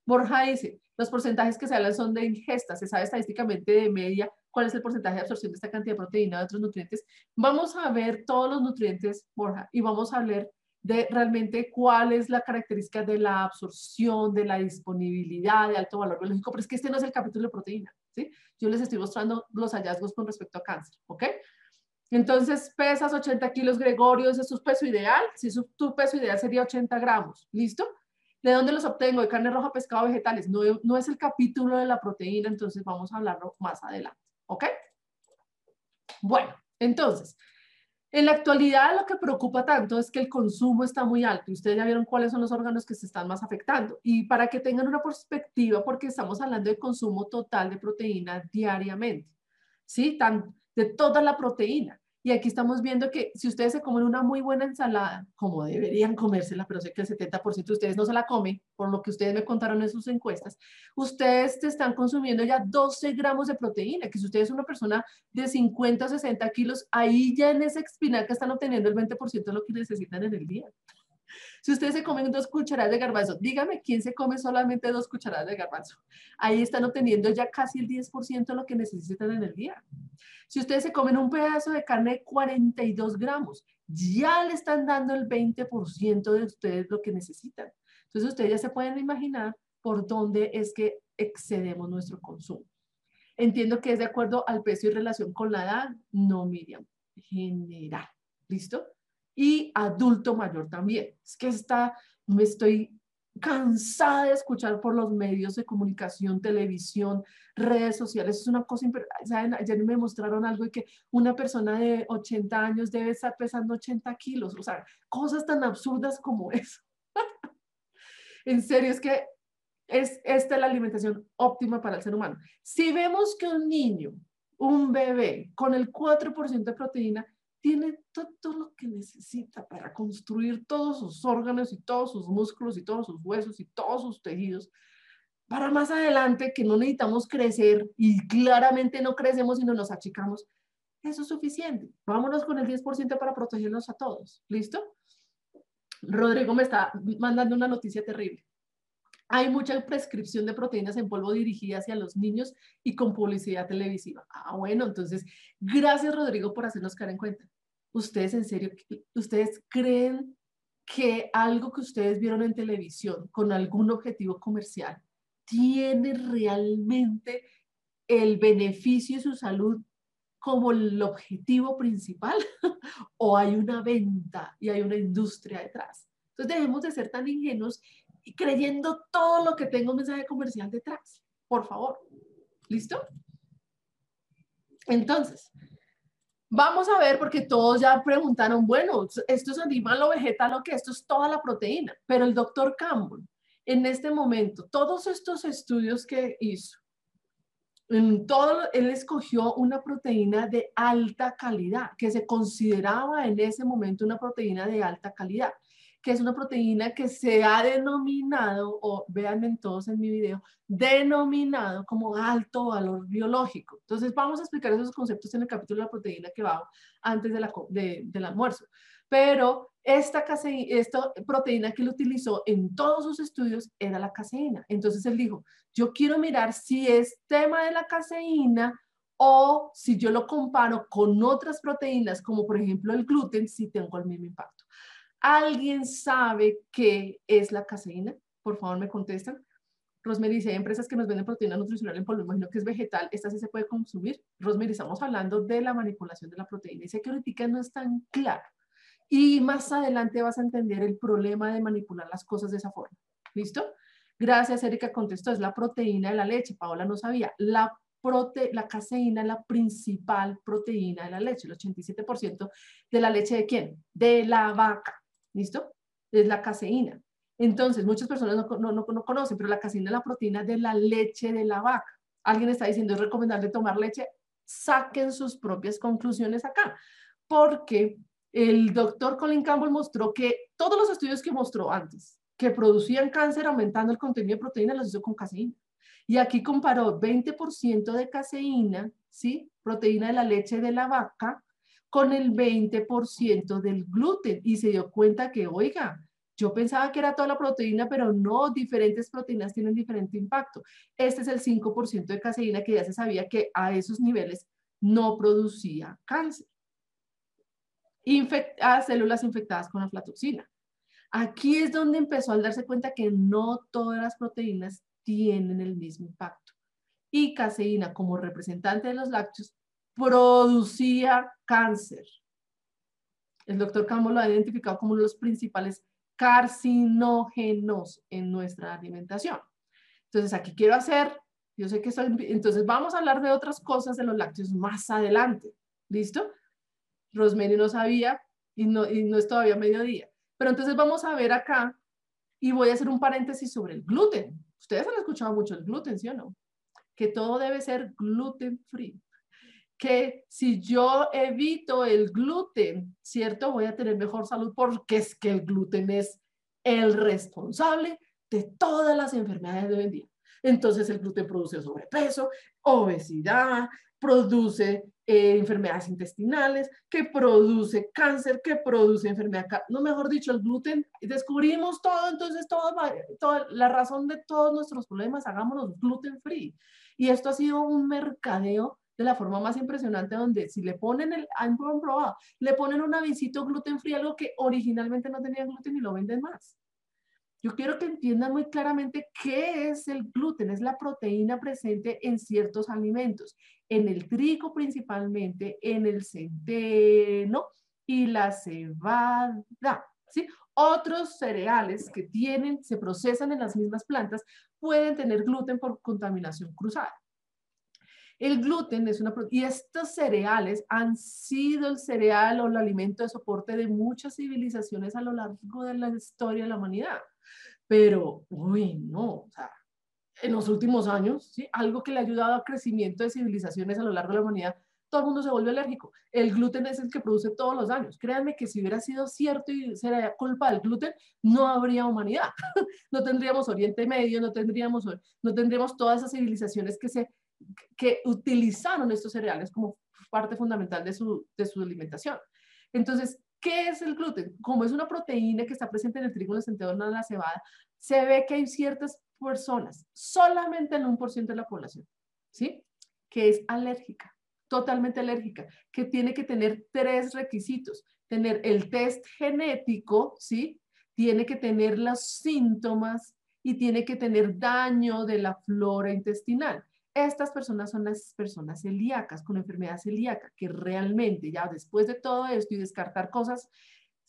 Borja dice, los porcentajes que se hablan son de ingesta, se sabe estadísticamente de media cuál es el porcentaje de absorción de esta cantidad de proteína de otros nutrientes. Vamos a ver todos los nutrientes, Borja, y vamos a hablar de realmente cuál es la característica de la absorción, de la disponibilidad de alto valor biológico, pero es que este no es el capítulo de proteína, ¿sí? Yo les estoy mostrando los hallazgos con respecto a cáncer, ¿ok? Entonces pesas 80 kilos, Gregorio, ese es tu peso ideal. Si su, tu peso ideal sería 80 gramos, ¿listo? ¿De dónde los obtengo? De carne roja, pescado, vegetales. No, no es el capítulo de la proteína, entonces vamos a hablarlo más adelante, ¿ok? Bueno, entonces, en la actualidad lo que preocupa tanto es que el consumo está muy alto y ustedes ya vieron cuáles son los órganos que se están más afectando. Y para que tengan una perspectiva, porque estamos hablando de consumo total de proteína diariamente, ¿sí? Tan, de toda la proteína. Y aquí estamos viendo que si ustedes se comen una muy buena ensalada, como deberían comérsela, pero sé que el 70% de ustedes no se la comen, por lo que ustedes me contaron en sus encuestas, ustedes te están consumiendo ya 12 gramos de proteína, que si ustedes es una persona de 50 o 60 kilos, ahí ya en esa espinaca están obteniendo el 20% de lo que necesitan en el día. Si ustedes se comen dos cucharadas de garbanzo, dígame quién se come solamente dos cucharadas de garbanzo. Ahí están obteniendo ya casi el 10% de lo que necesitan en el día. Si ustedes se comen un pedazo de carne de 42 gramos, ya le están dando el 20% de ustedes lo que necesitan. Entonces ustedes ya se pueden imaginar por dónde es que excedemos nuestro consumo. Entiendo que es de acuerdo al peso y relación con la edad. No, Miriam. General. ¿Listo? Y adulto mayor también. Es que está, me estoy cansada de escuchar por los medios de comunicación, televisión, redes sociales. Es una cosa, ¿saben? ayer me mostraron algo de que una persona de 80 años debe estar pesando 80 kilos. O sea, cosas tan absurdas como eso. en serio, es que es esta es la alimentación óptima para el ser humano. Si vemos que un niño, un bebé con el 4% de proteína tiene todo lo que necesita para construir todos sus órganos y todos sus músculos y todos sus huesos y todos sus tejidos, para más adelante que no necesitamos crecer y claramente no crecemos y no nos achicamos, eso es suficiente. Vámonos con el 10% para protegernos a todos. ¿Listo? Rodrigo me está mandando una noticia terrible. Hay mucha prescripción de proteínas en polvo dirigida hacia los niños y con publicidad televisiva. Ah, bueno, entonces, gracias Rodrigo por hacernos caer en cuenta. Ustedes en serio, ustedes creen que algo que ustedes vieron en televisión con algún objetivo comercial tiene realmente el beneficio de su salud como el objetivo principal o hay una venta y hay una industria detrás. Entonces debemos de ser tan ingenuos creyendo todo lo que tengo mensaje comercial detrás. Por favor. ¿Listo? Entonces, vamos a ver, porque todos ya preguntaron, bueno, esto es animal o vegetal o qué, esto es toda la proteína, pero el doctor Campbell, en este momento, todos estos estudios que hizo, en todo, él escogió una proteína de alta calidad, que se consideraba en ese momento una proteína de alta calidad que es una proteína que se ha denominado, o vean todos en mi video, denominado como alto valor biológico. Entonces vamos a explicar esos conceptos en el capítulo de la proteína que va antes de la, del almuerzo. Pero esta, esta proteína que él utilizó en todos sus estudios era la caseína. Entonces él dijo, yo quiero mirar si es tema de la caseína o si yo lo comparo con otras proteínas, como por ejemplo el gluten, si tengo el mismo impacto. ¿Alguien sabe qué es la caseína? Por favor, me contestan. Rosemary dice, hay empresas que nos venden proteína nutricional en polvo, imagino que es vegetal, esta sí se puede consumir. Rosemary, estamos hablando de la manipulación de la proteína. Dice que ahorita no es tan claro. Y más adelante vas a entender el problema de manipular las cosas de esa forma. ¿Listo? Gracias, Erika contestó, es la proteína de la leche. Paola no sabía. La, prote la caseína es la principal proteína de la leche, el 87% de la leche de quién? De la vaca. ¿Listo? Es la caseína. Entonces, muchas personas no, no, conocen, pero la caseína es la proteína de la leche de la vaca. Alguien está diciendo, es recomendable tomar leche. Saquen sus propias conclusiones acá, porque el doctor Colin Campbell mostró que todos los estudios que mostró antes, que producían cáncer aumentando el contenido de proteína, los hizo con caseína. Y aquí comparó 20% de caseína, ¿sí? Proteína de la leche de la vaca, con el 20% del gluten y se dio cuenta que, oiga, yo pensaba que era toda la proteína, pero no, diferentes proteínas tienen diferente impacto. Este es el 5% de caseína que ya se sabía que a esos niveles no producía cáncer. a células infectadas con aflatoxina. Aquí es donde empezó a darse cuenta que no todas las proteínas tienen el mismo impacto. Y caseína, como representante de los lácteos, producía cáncer. El doctor Campbell lo ha identificado como uno de los principales carcinógenos en nuestra alimentación. Entonces, aquí quiero hacer, yo sé que estoy, entonces vamos a hablar de otras cosas de los lácteos más adelante. ¿Listo? Rosemary no sabía y no, y no es todavía mediodía. Pero entonces vamos a ver acá y voy a hacer un paréntesis sobre el gluten. Ustedes han escuchado mucho el gluten, ¿sí o no? Que todo debe ser gluten free que si yo evito el gluten, ¿cierto? Voy a tener mejor salud porque es que el gluten es el responsable de todas las enfermedades de hoy en día. Entonces el gluten produce sobrepeso, obesidad, produce eh, enfermedades intestinales, que produce cáncer, que produce enfermedad, no mejor dicho, el gluten, descubrimos todo, entonces todo, toda la razón de todos nuestros problemas, hagámonos gluten free. Y esto ha sido un mercadeo de la forma más impresionante donde si le ponen el, han probado, le ponen un avisito gluten free, algo que originalmente no tenía gluten y lo venden más. Yo quiero que entiendan muy claramente qué es el gluten. Es la proteína presente en ciertos alimentos, en el trigo principalmente, en el centeno y la cebada. ¿sí? Otros cereales que tienen, se procesan en las mismas plantas, pueden tener gluten por contaminación cruzada. El gluten es una y estos cereales han sido el cereal o el alimento de soporte de muchas civilizaciones a lo largo de la historia de la humanidad. Pero, uy, no, o sea, en los últimos años, algo que le ha ayudado al crecimiento de civilizaciones a lo largo de la humanidad, todo el mundo se vuelve alérgico. El gluten es el que produce todos los daños. Créanme que si hubiera sido cierto y sería culpa del gluten, no habría humanidad. no tendríamos Oriente Medio, no tendríamos, no tendríamos todas esas civilizaciones que, se, que utilizaron estos cereales como parte fundamental de su, de su alimentación. Entonces, ¿qué es el gluten? Como es una proteína que está presente en el trigo, en el centeno, en la cebada, se ve que hay ciertas personas, solamente por ciento de la población, ¿sí? Que es alérgica, totalmente alérgica, que tiene que tener tres requisitos. Tener el test genético, ¿sí? Tiene que tener los síntomas y tiene que tener daño de la flora intestinal. Estas personas son las personas celíacas, con enfermedad celíaca, que realmente ya después de todo esto y descartar cosas,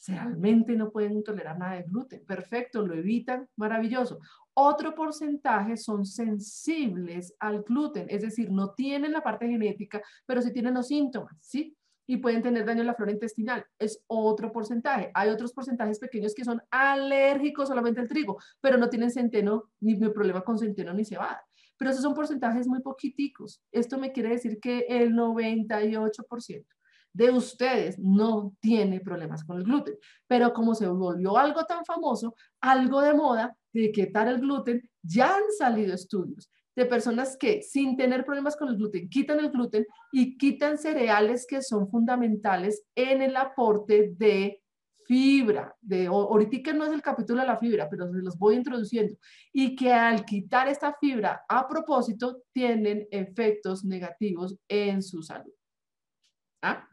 realmente no pueden tolerar nada de gluten. Perfecto, lo evitan, maravilloso. Otro porcentaje son sensibles al gluten, es decir, no tienen la parte genética, pero sí tienen los síntomas, ¿sí? Y pueden tener daño en la flora intestinal. Es otro porcentaje. Hay otros porcentajes pequeños que son alérgicos solamente al trigo, pero no tienen centeno, ni problema con centeno ni cebada. Pero esos son porcentajes muy poquiticos. Esto me quiere decir que el 98% de ustedes no tiene problemas con el gluten. Pero como se volvió algo tan famoso, algo de moda, de etiquetar el gluten, ya han salido estudios de personas que sin tener problemas con el gluten quitan el gluten y quitan cereales que son fundamentales en el aporte de fibra. De, ahorita no es el capítulo de la fibra, pero se los voy introduciendo. Y que al quitar esta fibra a propósito tienen efectos negativos en su salud. ¿Ah?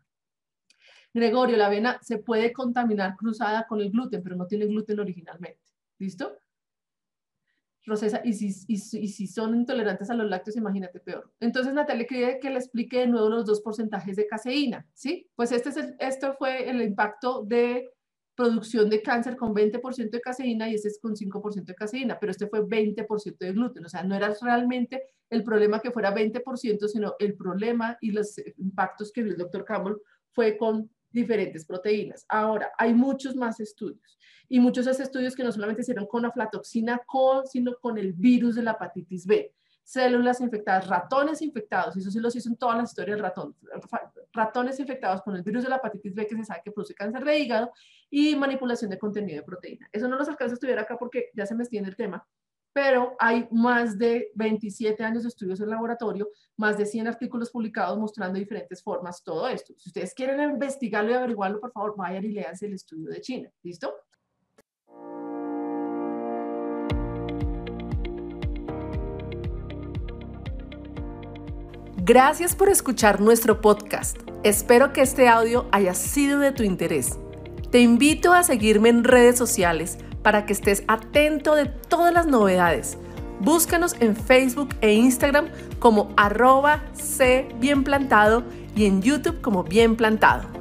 Gregorio, la avena se puede contaminar cruzada con el gluten, pero no tiene gluten originalmente. ¿Listo? Rosesa, y si, y, si son intolerantes a los lácteos, imagínate peor. Entonces, Natalia, quería que le explique de nuevo los dos porcentajes de caseína, ¿sí? Pues este es esto fue el impacto de producción de cáncer con 20% de caseína y este es con 5% de caseína, pero este fue 20% de gluten, o sea, no era realmente el problema que fuera 20%, sino el problema y los impactos que vio el doctor Campbell fue con diferentes proteínas. Ahora, hay muchos más estudios y muchos de esos estudios que no solamente hicieron con aflatoxina, con, sino con el virus de la hepatitis B. Células infectadas, ratones infectados, y eso sí los hizo en toda la historia del ratón, ratones infectados con el virus de la hepatitis B que se sabe que produce cáncer de hígado y manipulación de contenido de proteína. Eso no los alcanza a estudiar acá porque ya se me extiende el tema, pero hay más de 27 años de estudios en laboratorio, más de 100 artículos publicados mostrando diferentes formas, todo esto. Si ustedes quieren investigarlo y averiguarlo, por favor, vayan y leanse el estudio de China. ¿Listo? Gracias por escuchar nuestro podcast. Espero que este audio haya sido de tu interés. Te invito a seguirme en redes sociales para que estés atento de todas las novedades. Búscanos en Facebook e Instagram como arroba C bien plantado y en YouTube como bien plantado.